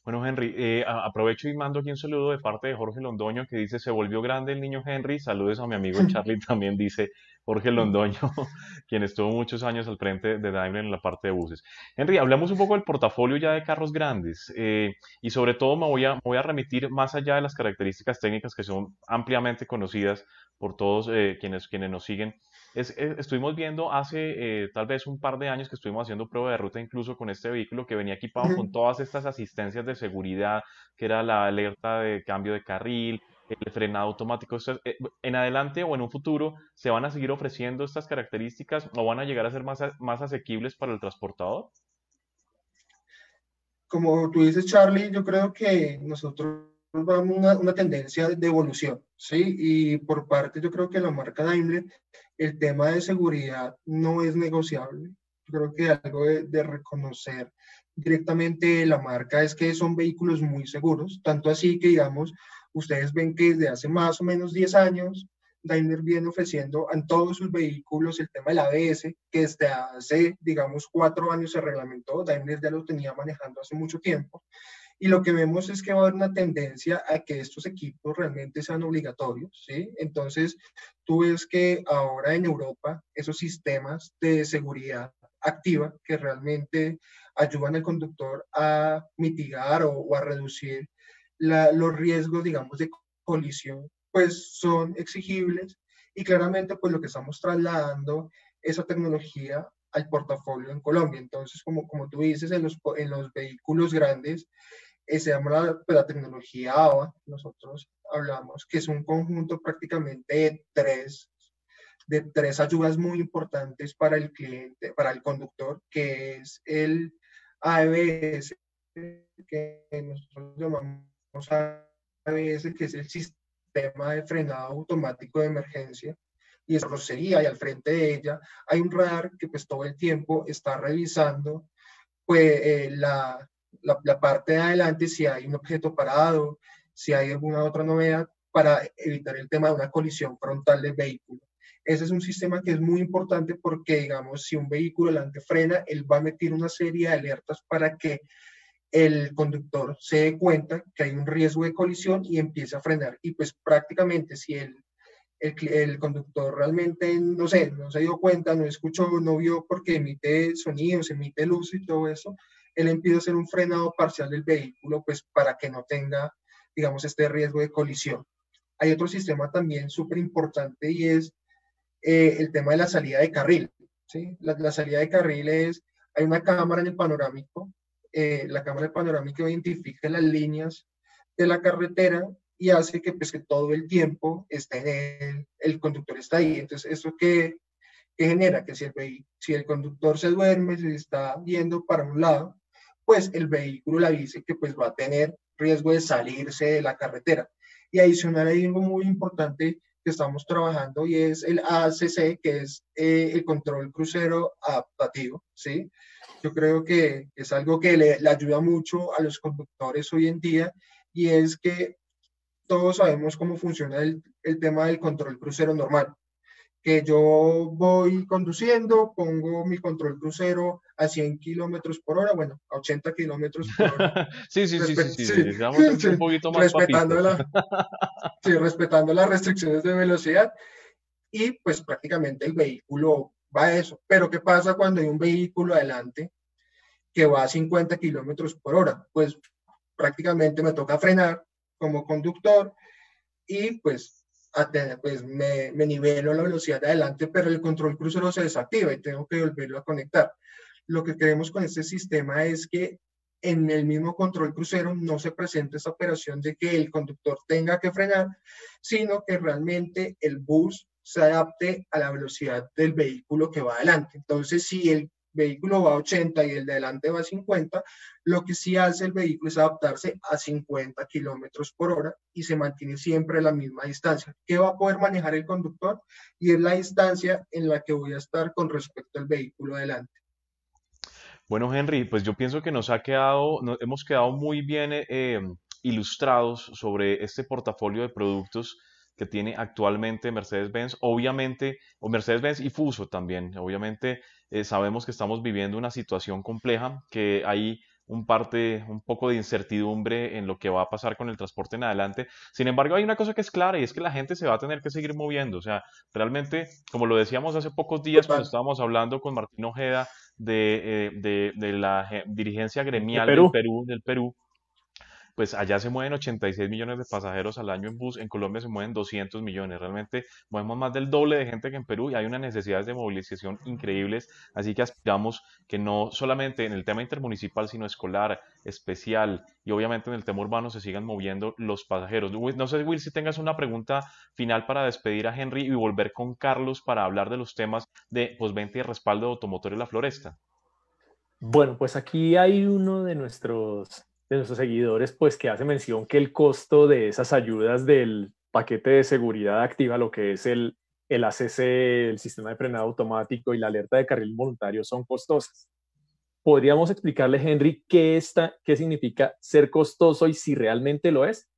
Bueno, Henry, eh, aprovecho y mando aquí un saludo de parte de Jorge Londoño que dice, se volvió grande el niño Henry. Saludos a mi amigo (laughs) Charlie también, dice Jorge Londoño, (laughs) quien estuvo muchos años al frente de Daimler en la parte de buses. Henry, hablemos un poco del portafolio ya de carros grandes eh, y sobre todo me voy, a, voy a remitir más allá de las características técnicas que son ampliamente conocidas por todos eh, quienes, quienes nos siguen estuvimos viendo hace eh, tal vez un par de años que estuvimos haciendo prueba de ruta incluso con este vehículo que venía equipado con todas estas asistencias de seguridad, que era la alerta de cambio de carril, el frenado automático. Eh, en adelante o en un futuro, ¿se van a seguir ofreciendo estas características o van a llegar a ser más, más asequibles para el transportador? Como tú dices, Charlie, yo creo que nosotros vamos una, una tendencia de evolución, ¿sí? Y por parte, yo creo que la marca Daimler el tema de seguridad no es negociable. Yo creo que algo de, reconocer directamente la marca es que son vehículos muy seguros, tanto así que, digamos, ustedes ven que desde hace más o menos 10 años, Daimler viene ofreciendo en todos sus vehículos el tema del ABS, que desde hace, digamos, cuatro años se reglamentó, Daimler ya lo tenía manejando hace mucho tiempo, y lo que vemos es que va a haber una tendencia a que estos equipos realmente sean obligatorios, ¿sí? Entonces, tú ves que ahora en Europa esos sistemas de seguridad activa que realmente ayudan al conductor a mitigar o, a reducir los riesgos, digamos, de colisión, pues son exigibles y claramente pues lo que estamos trasladando esa tecnología al portafolio en Colombia. Entonces, como, como tú dices, en los, en los vehículos grandes eh, se llama la, pues, la, tecnología AVA, nosotros hablamos, que es un conjunto prácticamente de tres, de tres ayudas muy importantes para el cliente, para el conductor, que es el ABS, que nosotros llamamos ABS, que es el sistema de frenado automático de emergencia, y es rocería, y al frente de ella hay un radar que pues todo el tiempo está revisando pues, eh, la, la, parte de adelante si hay un objeto parado, si hay alguna otra novedad para evitar el tema de una colisión frontal del vehículo. Ese es un sistema que es muy importante porque, digamos, si un vehículo delante frena, él va a meter una serie de alertas para que el conductor se dé cuenta que hay un riesgo de colisión y empiece a frenar. Y pues prácticamente si el, el, el, conductor realmente, no sé, no se dio cuenta, no escuchó, no vio porque emite sonidos, emite luz y todo eso, él empieza a hacer un frenado parcial del vehículo, pues para que no tenga, digamos, este riesgo de colisión. Hay otro sistema también súper importante y es eh, el tema de la salida de carril. ¿sí? La, salida de carril es, hay una cámara en el panorámico, eh, la cámara panorámica identifica las líneas de la carretera y hace que, pues, que todo el tiempo esté el, el conductor está ahí. Entonces, ¿eso qué genera? Que si el, si el conductor se duerme, se está viendo para un lado, pues el vehículo le dice que pues va a tener riesgo de salirse de la carretera. Y adicional hay algo muy importante que estamos trabajando y es el ACC, que es eh, el control crucero adaptativo, ¿sí? Yo creo que es algo que le, le, ayuda mucho a los conductores hoy en día y es que todos sabemos cómo funciona el, el tema del control crucero normal, que yo voy conduciendo, pongo mi control crucero a 100 kilómetros por hora, bueno, a 80 kilómetros por hora. (laughs) sí, sí, sí, sí, sí, un poquito más respetando, la, sí, respetando las restricciones de velocidad y pues prácticamente el vehículo va a eso. Pero ¿qué pasa cuando hay un vehículo adelante que va a 50 kilómetros por hora? Pues prácticamente me toca frenar como conductor y pues pues me, me nivelo la velocidad de adelante, pero el control crucero se desactiva y tengo que volverlo a conectar. Lo que queremos con este sistema es que en el mismo control crucero no se presente esa operación de que el conductor tenga que frenar, sino que realmente el bus se adapte a la velocidad del vehículo que va adelante. Entonces, si el vehículo va a 80 y el de adelante va a 50, lo que sí hace el vehículo es adaptarse a 50 kilómetros por hora y se mantiene siempre la misma distancia. ¿Qué va a poder manejar el conductor? Y es la distancia en la que voy a estar con respecto al vehículo adelante. Bueno, Henry, pues yo pienso que nos ha quedado, nos, hemos quedado muy bien eh, ilustrados sobre este portafolio de productos que tiene actualmente Mercedes-Benz, obviamente, o Mercedes-Benz y Fuso también. Obviamente eh, sabemos que estamos viviendo una situación compleja, que hay un parte, un poco de incertidumbre en lo que va a pasar con el transporte en adelante. Sin embargo, hay una cosa que es clara y es que la gente se va a tener que seguir moviendo. O sea, realmente, como lo decíamos hace pocos días cuando estábamos hablando con Martín Ojeda de, eh, de, la dirigencia gremial del Perú, del Perú pues allá se mueven 86 millones de pasajeros al año en bus, en Colombia se mueven 200 millones, realmente movemos más del doble de gente que en Perú y hay unas necesidades de movilización increíbles, así que aspiramos que no solamente en el tema intermunicipal, sino escolar, especial y obviamente en el tema urbano se sigan moviendo los pasajeros. No sé, Will, si tengas una pregunta final para despedir a Henry y volver con Carlos para hablar de los temas de postventa y respaldo de automotor en la floresta. Bueno, pues aquí hay uno de nuestros de nuestros seguidores, pues que hace mención que el costo de esas ayudas del paquete de seguridad activa, lo que es el, el ACC, el sistema de frenado automático y la alerta de carril voluntario son costosas. ¿Podríamos explicarle, Henry, qué, está, qué significa ser costoso y si realmente lo es?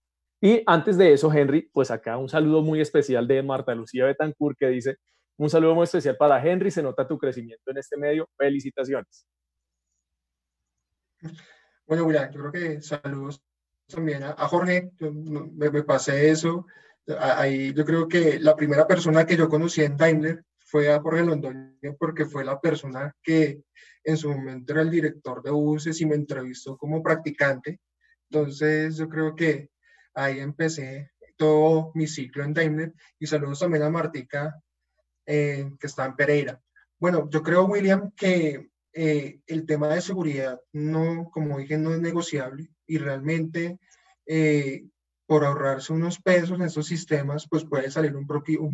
Y antes de eso, Henry, pues acá un saludo muy especial de Marta Lucía Betancourt que dice, un saludo muy especial para Henry, se nota tu crecimiento en este medio, felicitaciones. Bueno, mira, yo creo que saludos también a, Jorge, me, pasé eso. Ahí yo creo que la primera persona que yo conocí en Daimler fue a Jorge Londoño porque fue la persona que en su momento era el director de buses y me entrevistó como practicante. Entonces yo creo que ahí empecé todo mi ciclo en Daimler y saludos también a Martica eh, que está en Pereira. Bueno, yo creo, William, que eh, el tema de seguridad, no, como dije, no es negociable y realmente eh, por ahorrarse unos pesos en estos sistemas, pues puede salir un,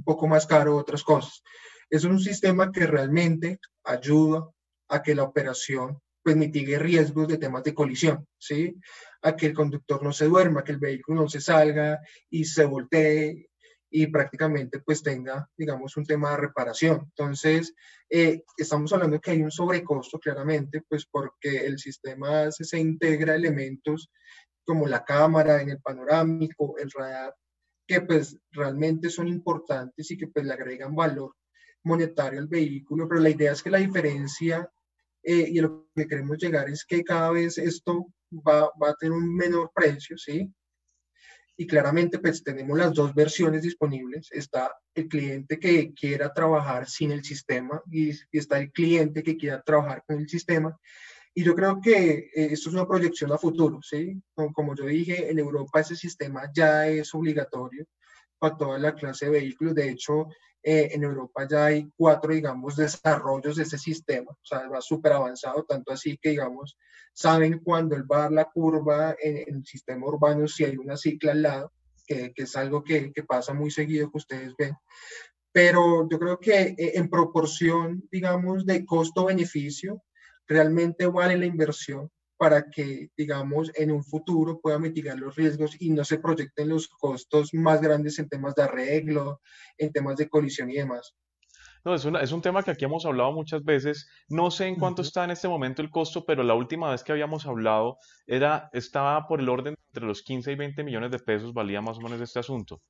poco más caro otras cosas. Es un sistema que realmente ayuda a que la operación pues mitigue riesgos de temas de colisión, ¿sí? A que el conductor no se duerma, que el vehículo no se salga y se voltee y prácticamente pues tenga, digamos, un tema de reparación. Entonces, eh, estamos hablando que hay un sobrecosto claramente, pues porque el sistema se, integra elementos como la cámara en el panorámico, el radar, que pues realmente son importantes y que pues le agregan valor monetario al vehículo, pero la idea es que la diferencia eh, y lo que queremos llegar es que cada vez esto va, va a tener un menor precio, ¿sí? Y claramente pues tenemos las dos versiones disponibles. Está el cliente que quiera trabajar sin el sistema y, está el cliente que quiera trabajar con el sistema. Y yo creo que eh, esto es una proyección a futuro, ¿sí? Como, como, yo dije, en Europa ese sistema ya es obligatorio para toda la clase de vehículos. De hecho, eh, en Europa ya hay cuatro, digamos, desarrollos de ese sistema, o sea, va súper avanzado, tanto así que, digamos, saben cuando él va a dar la curva en, el sistema urbano si hay una cicla al lado, que, que es algo que, que, pasa muy seguido que ustedes ven. Pero yo creo que eh, en proporción, digamos, de costo-beneficio, realmente vale la inversión para que, digamos, en un futuro pueda mitigar los riesgos y no se proyecten los costos más grandes en temas de arreglo, en temas de colisión y demás. No, es, es un tema que aquí hemos hablado muchas veces. No sé en cuánto está en este momento el costo, pero la última vez que habíamos hablado era, estaba por el orden entre los 15 y 20 millones de pesos, valía más o menos este asunto.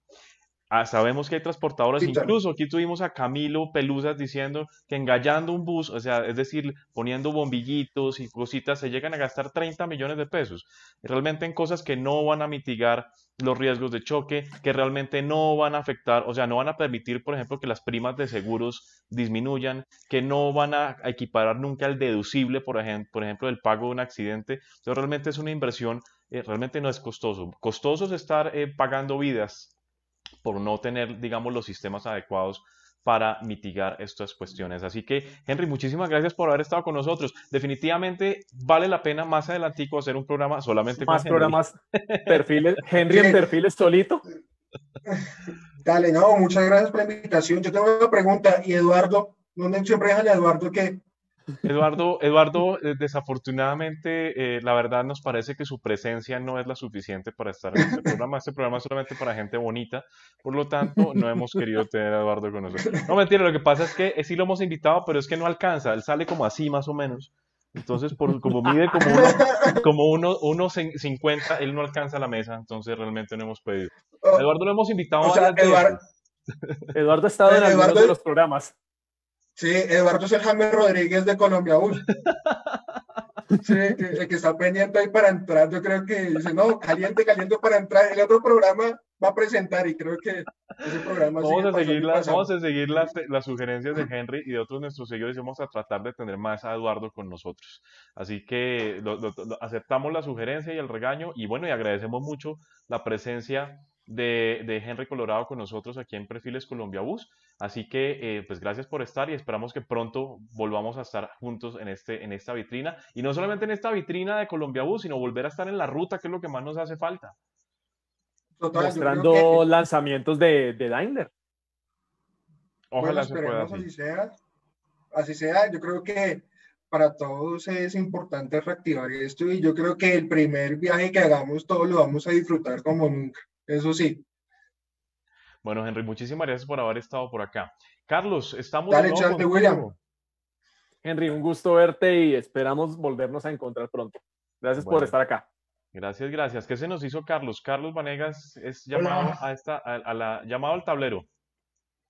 Ah, sabemos que hay transportadoras, incluso aquí tuvimos a Camilo Pelusas diciendo que engallando un bus, o sea, es decir, poniendo bombillitos y cositas, se llegan a gastar 30 millones de pesos. Realmente en cosas que no van a mitigar los riesgos de choque, que realmente no van a afectar, o sea, no van a permitir, por ejemplo, que las primas de seguros disminuyan, que no van a equiparar nunca el deducible, por ejemplo, por ejemplo del pago de un accidente. Entonces, realmente es una inversión, eh, realmente no es costoso. Costoso es estar eh, pagando vidas por no tener, digamos, los sistemas adecuados para mitigar estas cuestiones. Así que, Henry, muchísimas gracias por haber estado con nosotros. Definitivamente vale la pena más adelantico hacer un programa solamente más programas, (laughs) perfiles, Henry en perfiles solito. Dale, no, muchas gracias por la invitación. Yo tengo una pregunta, y Eduardo, ¿dónde siempre dejan a Eduardo que Eduardo, Eduardo, eh, desafortunadamente, eh, la verdad nos parece que su presencia no es la suficiente para estar en este programa. Este programa es solamente para gente bonita, por lo tanto, no hemos querido tener a Eduardo con nosotros. No, mentira, lo que pasa es que eh, sí lo hemos invitado, pero es que no alcanza. Él sale como así, más o menos. Entonces, por, como mide como uno, como uno, uno 50, él no alcanza la mesa, entonces realmente no hemos pedido. Oh. Eduardo lo hemos invitado a Eduardo, Eduardo ha estado en algunos de los programas. Sí, Eduardo es el Jaime Rodríguez de Colombia Uy. (laughs) Sí, el que está pendiente ahí para entrar, yo creo que dice, no, caliente, caliente para entrar. El otro programa va a presentar y creo que ese programa vamos, a seguir, vamos a seguir las, las, sugerencias de Henry y de otros nuestros seguidores y vamos a tratar de tener más a Eduardo con nosotros. Así que aceptamos la sugerencia y el regaño y bueno, y agradecemos mucho la presencia de, de, Henry Colorado con nosotros aquí en Perfiles Colombia Bus. Así que, eh, pues gracias por estar y esperamos que pronto volvamos a estar juntos en, este, en esta vitrina. Y no solamente en esta vitrina de Colombia Bus, sino volver a estar en la ruta, que es lo que más nos hace falta. Mostrando lanzamientos de, de Daimler. Ojalá se pueda así. así sea. Así sea, yo creo que para todos es importante reactivar esto y yo creo que el primer viaje que hagamos todos lo vamos a disfrutar como nunca. Eso sí. Bueno, Henry, muchísimas gracias por haber estado por acá. Carlos, estamos... Dale, chante, William. Henry, un gusto verte y esperamos volvernos a encontrar pronto. Gracias por estar acá. Gracias, gracias. ¿Qué se nos hizo Carlos? Carlos Vanegas es llamado a esta, a, la, llamado al tablero.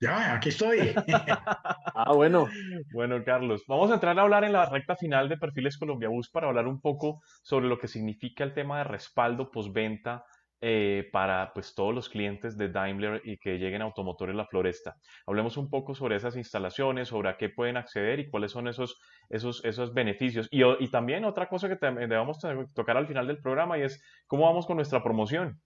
Ya, aquí estoy. (laughs) ah, bueno. Bueno, Carlos, vamos a entrar a hablar en la recta final de Perfiles Colombia Bus para hablar un poco sobre lo que significa el tema de respaldo postventa eh, para pues, todos los clientes de Daimler y que lleguen a Automotores La Floresta. Hablemos un poco sobre esas instalaciones, sobre a qué pueden acceder y cuáles son esos, esos, esos beneficios. Y, y también otra cosa que debemos tocar al final del programa y es cómo vamos con nuestra promoción.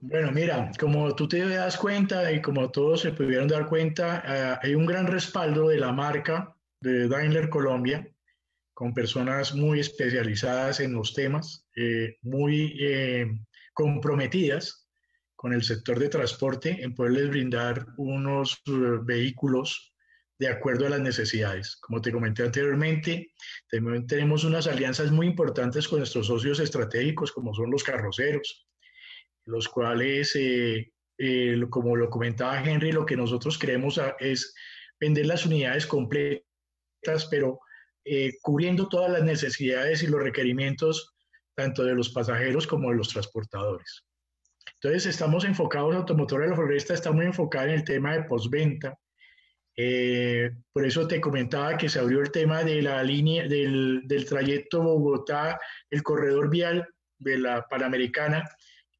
Bueno, mira, como tú te das cuenta y como todos se pudieron dar cuenta, eh, hay un gran respaldo de la marca de Daimler Colombia con personas muy especializadas en los temas, eh, muy eh, comprometidas con el sector de transporte en poderles brindar unos eh, vehículos de acuerdo a las necesidades. Como te comenté anteriormente, también tenemos unas alianzas muy importantes con nuestros socios estratégicos, como son los carroceros, los cuales, como lo comentaba Henry, lo que nosotros queremos es vender las unidades completas, pero eh, cubriendo todas las necesidades y los requerimientos tanto de los pasajeros como de los transportadores. Entonces, estamos enfocados, Automotor de la Floresta está muy enfocada en el tema de postventa. Eh, por eso te comentaba que se abrió el tema de la línea del, del trayecto Bogotá, el corredor vial de la Panamericana,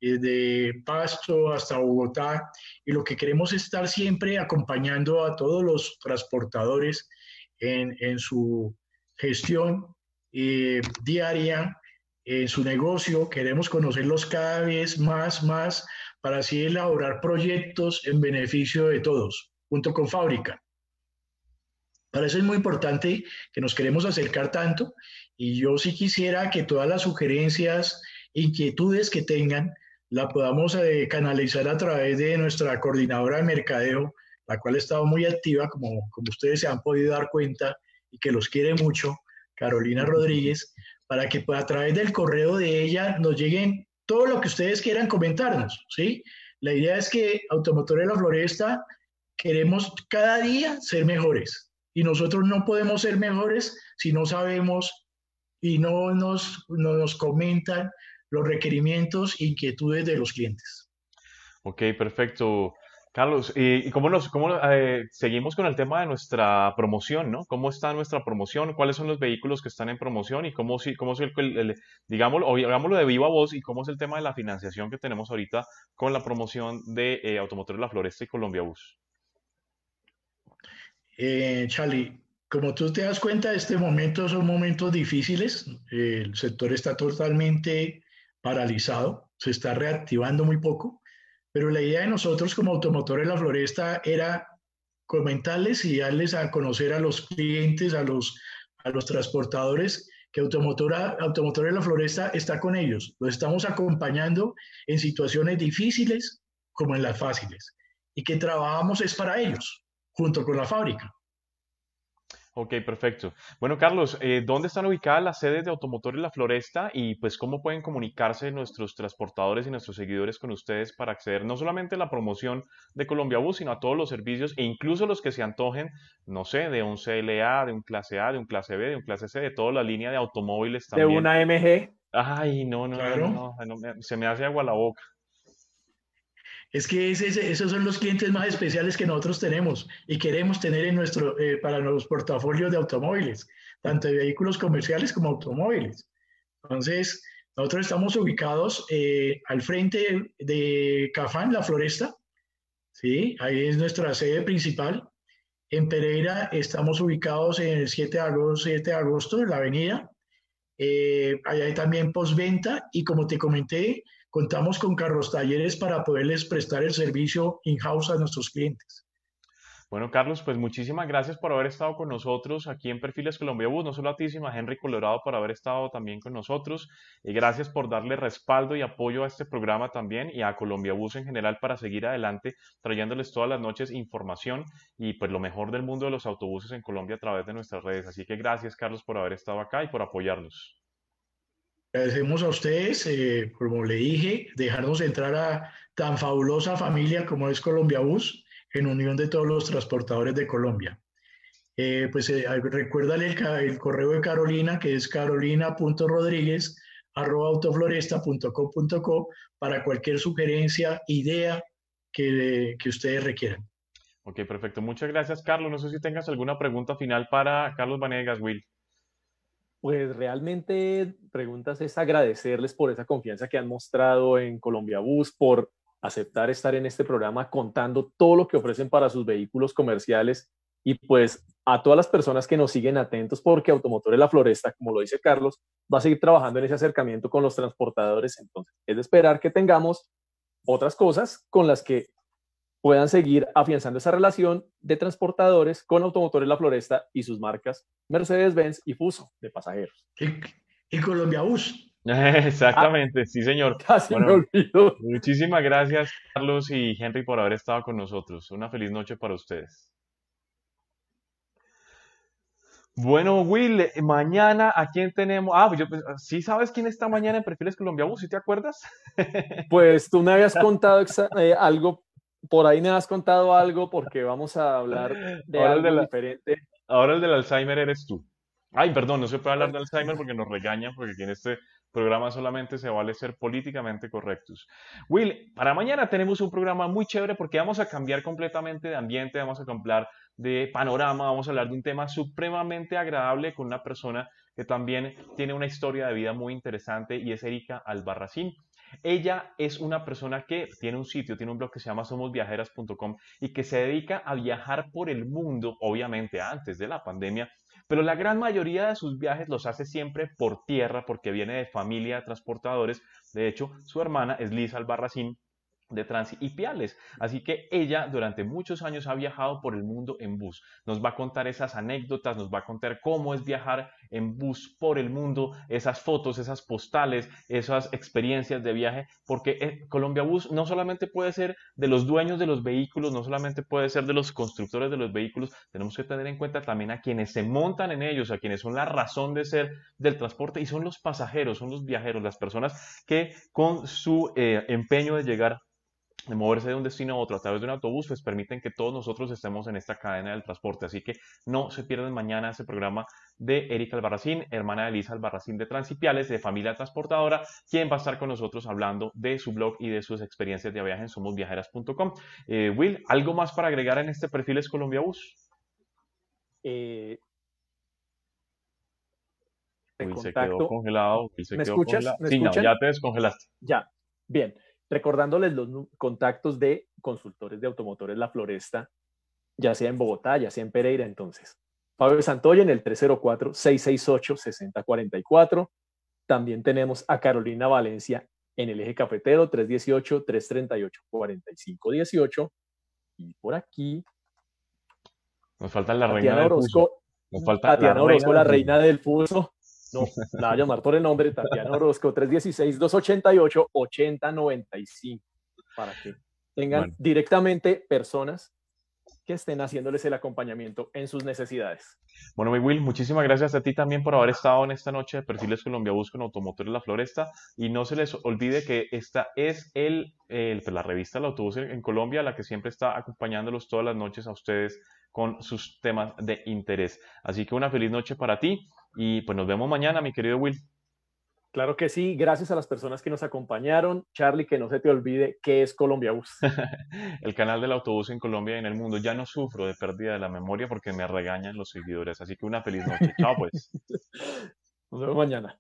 eh, de Pasto hasta Bogotá. Y lo que queremos es estar siempre acompañando a todos los transportadores en, en su gestión eh, diaria en su negocio. Queremos conocerlos cada vez más, más, para así elaborar proyectos en beneficio de todos, junto con fábrica. Para eso es muy importante que nos queremos acercar tanto y yo sí quisiera que todas las sugerencias, inquietudes que tengan, la podamos eh, canalizar a través de nuestra coordinadora de mercadeo, la cual ha estado muy activa, como, como ustedes se han podido dar cuenta, y que los quiere mucho, Carolina Rodríguez, para que a través del correo de ella nos lleguen todo lo que ustedes quieran comentarnos, ¿sí? La idea es que Automotores de la Floresta queremos cada día ser mejores y nosotros no podemos ser mejores si no sabemos y no nos, no nos comentan los requerimientos e inquietudes de los clientes. Ok, perfecto. Carlos, ¿y cómo, nos, cómo eh, seguimos con el tema de nuestra promoción, ¿no? ¿Cómo está nuestra promoción? ¿Cuáles son los vehículos que están en promoción? ¿Y cómo, cómo es el, digámoslo, digámoslo de viva voz, y cómo es el tema de la financiación que tenemos ahorita con la promoción de eh, Automotores La Floresta y Colombia Bus? Eh, Charlie, como tú te das cuenta, este momento son momentos difíciles. El sector está totalmente paralizado, se está reactivando muy poco. Pero la idea de nosotros como automotores de la floresta era comentarles y darles a conocer a los clientes, a los, a los transportadores, que Automotora, de la Floresta está con ellos. Los estamos acompañando en situaciones difíciles como en las fáciles. Y que trabajamos es para ellos, junto con la fábrica. Ok, perfecto. Bueno, Carlos, eh, ¿dónde están ubicadas las sedes de Automotores La Floresta y pues cómo pueden comunicarse nuestros transportadores y nuestros seguidores con ustedes para acceder no solamente a la promoción de Colombia Bus, sino a todos los servicios e incluso los que se antojen, no sé, de un CLA, de un clase A, de un clase B, de un clase C, de toda la línea de automóviles también. De una MG. Ay, no, no, no, no, se me hace agua la boca. Es que esos son los clientes más especiales que nosotros tenemos y queremos tener en nuestro, eh, para los portafolios de automóviles, tanto de vehículos comerciales como automóviles. Entonces, nosotros estamos ubicados eh, al frente de Cafán, La Floresta, ¿sí? ahí es nuestra sede principal. En Pereira estamos ubicados en el 7 de agosto, 7 de en la avenida. Eh, allá hay también postventa y como te comenté, contamos con carros talleres para poderles prestar el servicio in-house a nuestros clientes. Bueno, Carlos, pues muchísimas gracias por haber estado con nosotros aquí en Perfiles Colombia Bus, no solo a ti, sino a Henry Colorado por haber estado también con nosotros. Y gracias por darle respaldo y apoyo a este programa también y a Colombia Bus en general para seguir adelante, trayéndoles todas las noches información y pues lo mejor del mundo de los autobuses en Colombia a través de nuestras redes. Así que gracias, Carlos, por haber estado acá y por apoyarnos. Agradecemos a ustedes, eh, como le dije, dejarnos entrar a tan fabulosa familia como es Colombia Bus, en unión de todos los transportadores de Colombia. Eh, pues eh, recuérdale el, correo de Carolina, que es carolina.rodríguez.autofloresta.com.co para cualquier sugerencia, idea que, que ustedes requieran. Ok, perfecto. Muchas gracias, Carlos. No sé si tengas alguna pregunta final para Carlos Vanegas, Will. Pues realmente preguntas es agradecerles por esa confianza que han mostrado en Colombia Bus, por aceptar estar en este programa contando todo lo que ofrecen para sus vehículos comerciales y pues a todas las personas que nos siguen atentos porque Automotores La Floresta, como lo dice Carlos, va a seguir trabajando en ese acercamiento con los transportadores. Entonces, es de esperar que tengamos otras cosas con las que puedan seguir afianzando esa relación de transportadores con Automotores La Floresta y sus marcas Mercedes-Benz y Fuso de pasajeros. Y, Colombia Bus. (laughs) Exactamente, sí señor. (laughs) Casi me olvidó. Muchísimas gracias Carlos y Henry por haber estado con nosotros. Una feliz noche para ustedes. Bueno, Will, mañana, ¿a quién tenemos? Ah, pues yo, pues, ¿sí sabes quién está mañana en Perfiles Colombia Bus? ¿Sí te acuerdas? (laughs) Pues tú me habías contado eh, algo por ahí me has contado algo porque vamos a hablar de algo diferente. Ahora el del Alzheimer eres tú. Ay, perdón, no se puede hablar de (laughs) Alzheimer porque nos regañan, porque aquí en este programa solamente se vale ser políticamente correctos. Will, para mañana tenemos un programa muy chévere porque vamos a cambiar completamente de ambiente, vamos a cambiar de panorama, vamos a hablar de un tema supremamente agradable con una persona que también tiene una historia de vida muy interesante y es Erika Albarracín. Ella es una persona que tiene un sitio, tiene un blog que se llama somosviajeras.com y que se dedica a viajar por el mundo, obviamente antes de la pandemia, pero la gran mayoría de sus viajes los hace siempre por tierra porque viene de familia de transportadores. De hecho, su hermana es Lisa Albarracín de Transipiales. Así que ella durante muchos años ha viajado por el mundo en bus. Nos va a contar esas anécdotas, nos va a contar cómo es viajar en bus por el mundo, esas fotos, esas postales, esas experiencias de viaje, porque eh, Colombia Bus no solamente puede ser de los dueños de los vehículos, no solamente puede ser de los constructores de los vehículos, tenemos que tener en cuenta también a quienes se montan en ellos, a quienes son la razón de ser del transporte y son los pasajeros, son los viajeros, las personas que con su eh, empeño de llegar de moverse de un destino a otro a través de un autobús, pues permiten que todos nosotros estemos en esta cadena del transporte. Así que no se pierdan mañana ese programa de Erika Albarracín, hermana de Elisa Albarracín de Transipiales, de Familia Transportadora, quien va a estar con nosotros hablando de su blog y de sus experiencias de viaje en somosviajeras.com. Eh, Will, ¿algo más para agregar en este perfil es Colombia Bus? Eh, se quedó congelado. ¿Me escuchas? sí, no, ya te descongelaste. Ya, bien recordándoles los contactos de consultores de automotores La Floresta, ya sea en Bogotá, ya sea en Pereira, entonces. Fabio Santoya en el 304-668-6044. También tenemos a Carolina Valencia en el eje cafetero 318-338-4518. Y por aquí. Nos falta la reina del Orozco, Nos falta Tatiana Orozco, la reina del fuso. No, la voy a llamar por el nombre, Tatiana Orozco, 316-288-8095, para que tengan directamente personas que estén haciéndoles el acompañamiento en sus necesidades. Bueno, mi Will, muchísimas gracias a ti también por haber estado en esta noche de Perfiles Colombia Busco en Automotores La Floresta. Y no se les olvide que esta es el, pues, la revista El Autobús en Colombia, la que siempre está acompañándolos todas las noches a ustedes con sus temas de interés. Así que una feliz noche para ti y pues nos vemos mañana, mi querido Will. Claro que sí, gracias a las personas que nos acompañaron. Charlie, que no se te olvide qué es Colombia Bus. (laughs) el canal del autobús en Colombia y en el mundo. Ya no sufro de pérdida de la memoria porque me regañan los seguidores. Así que una feliz noche. Chao pues. (laughs) Nos vemos mañana.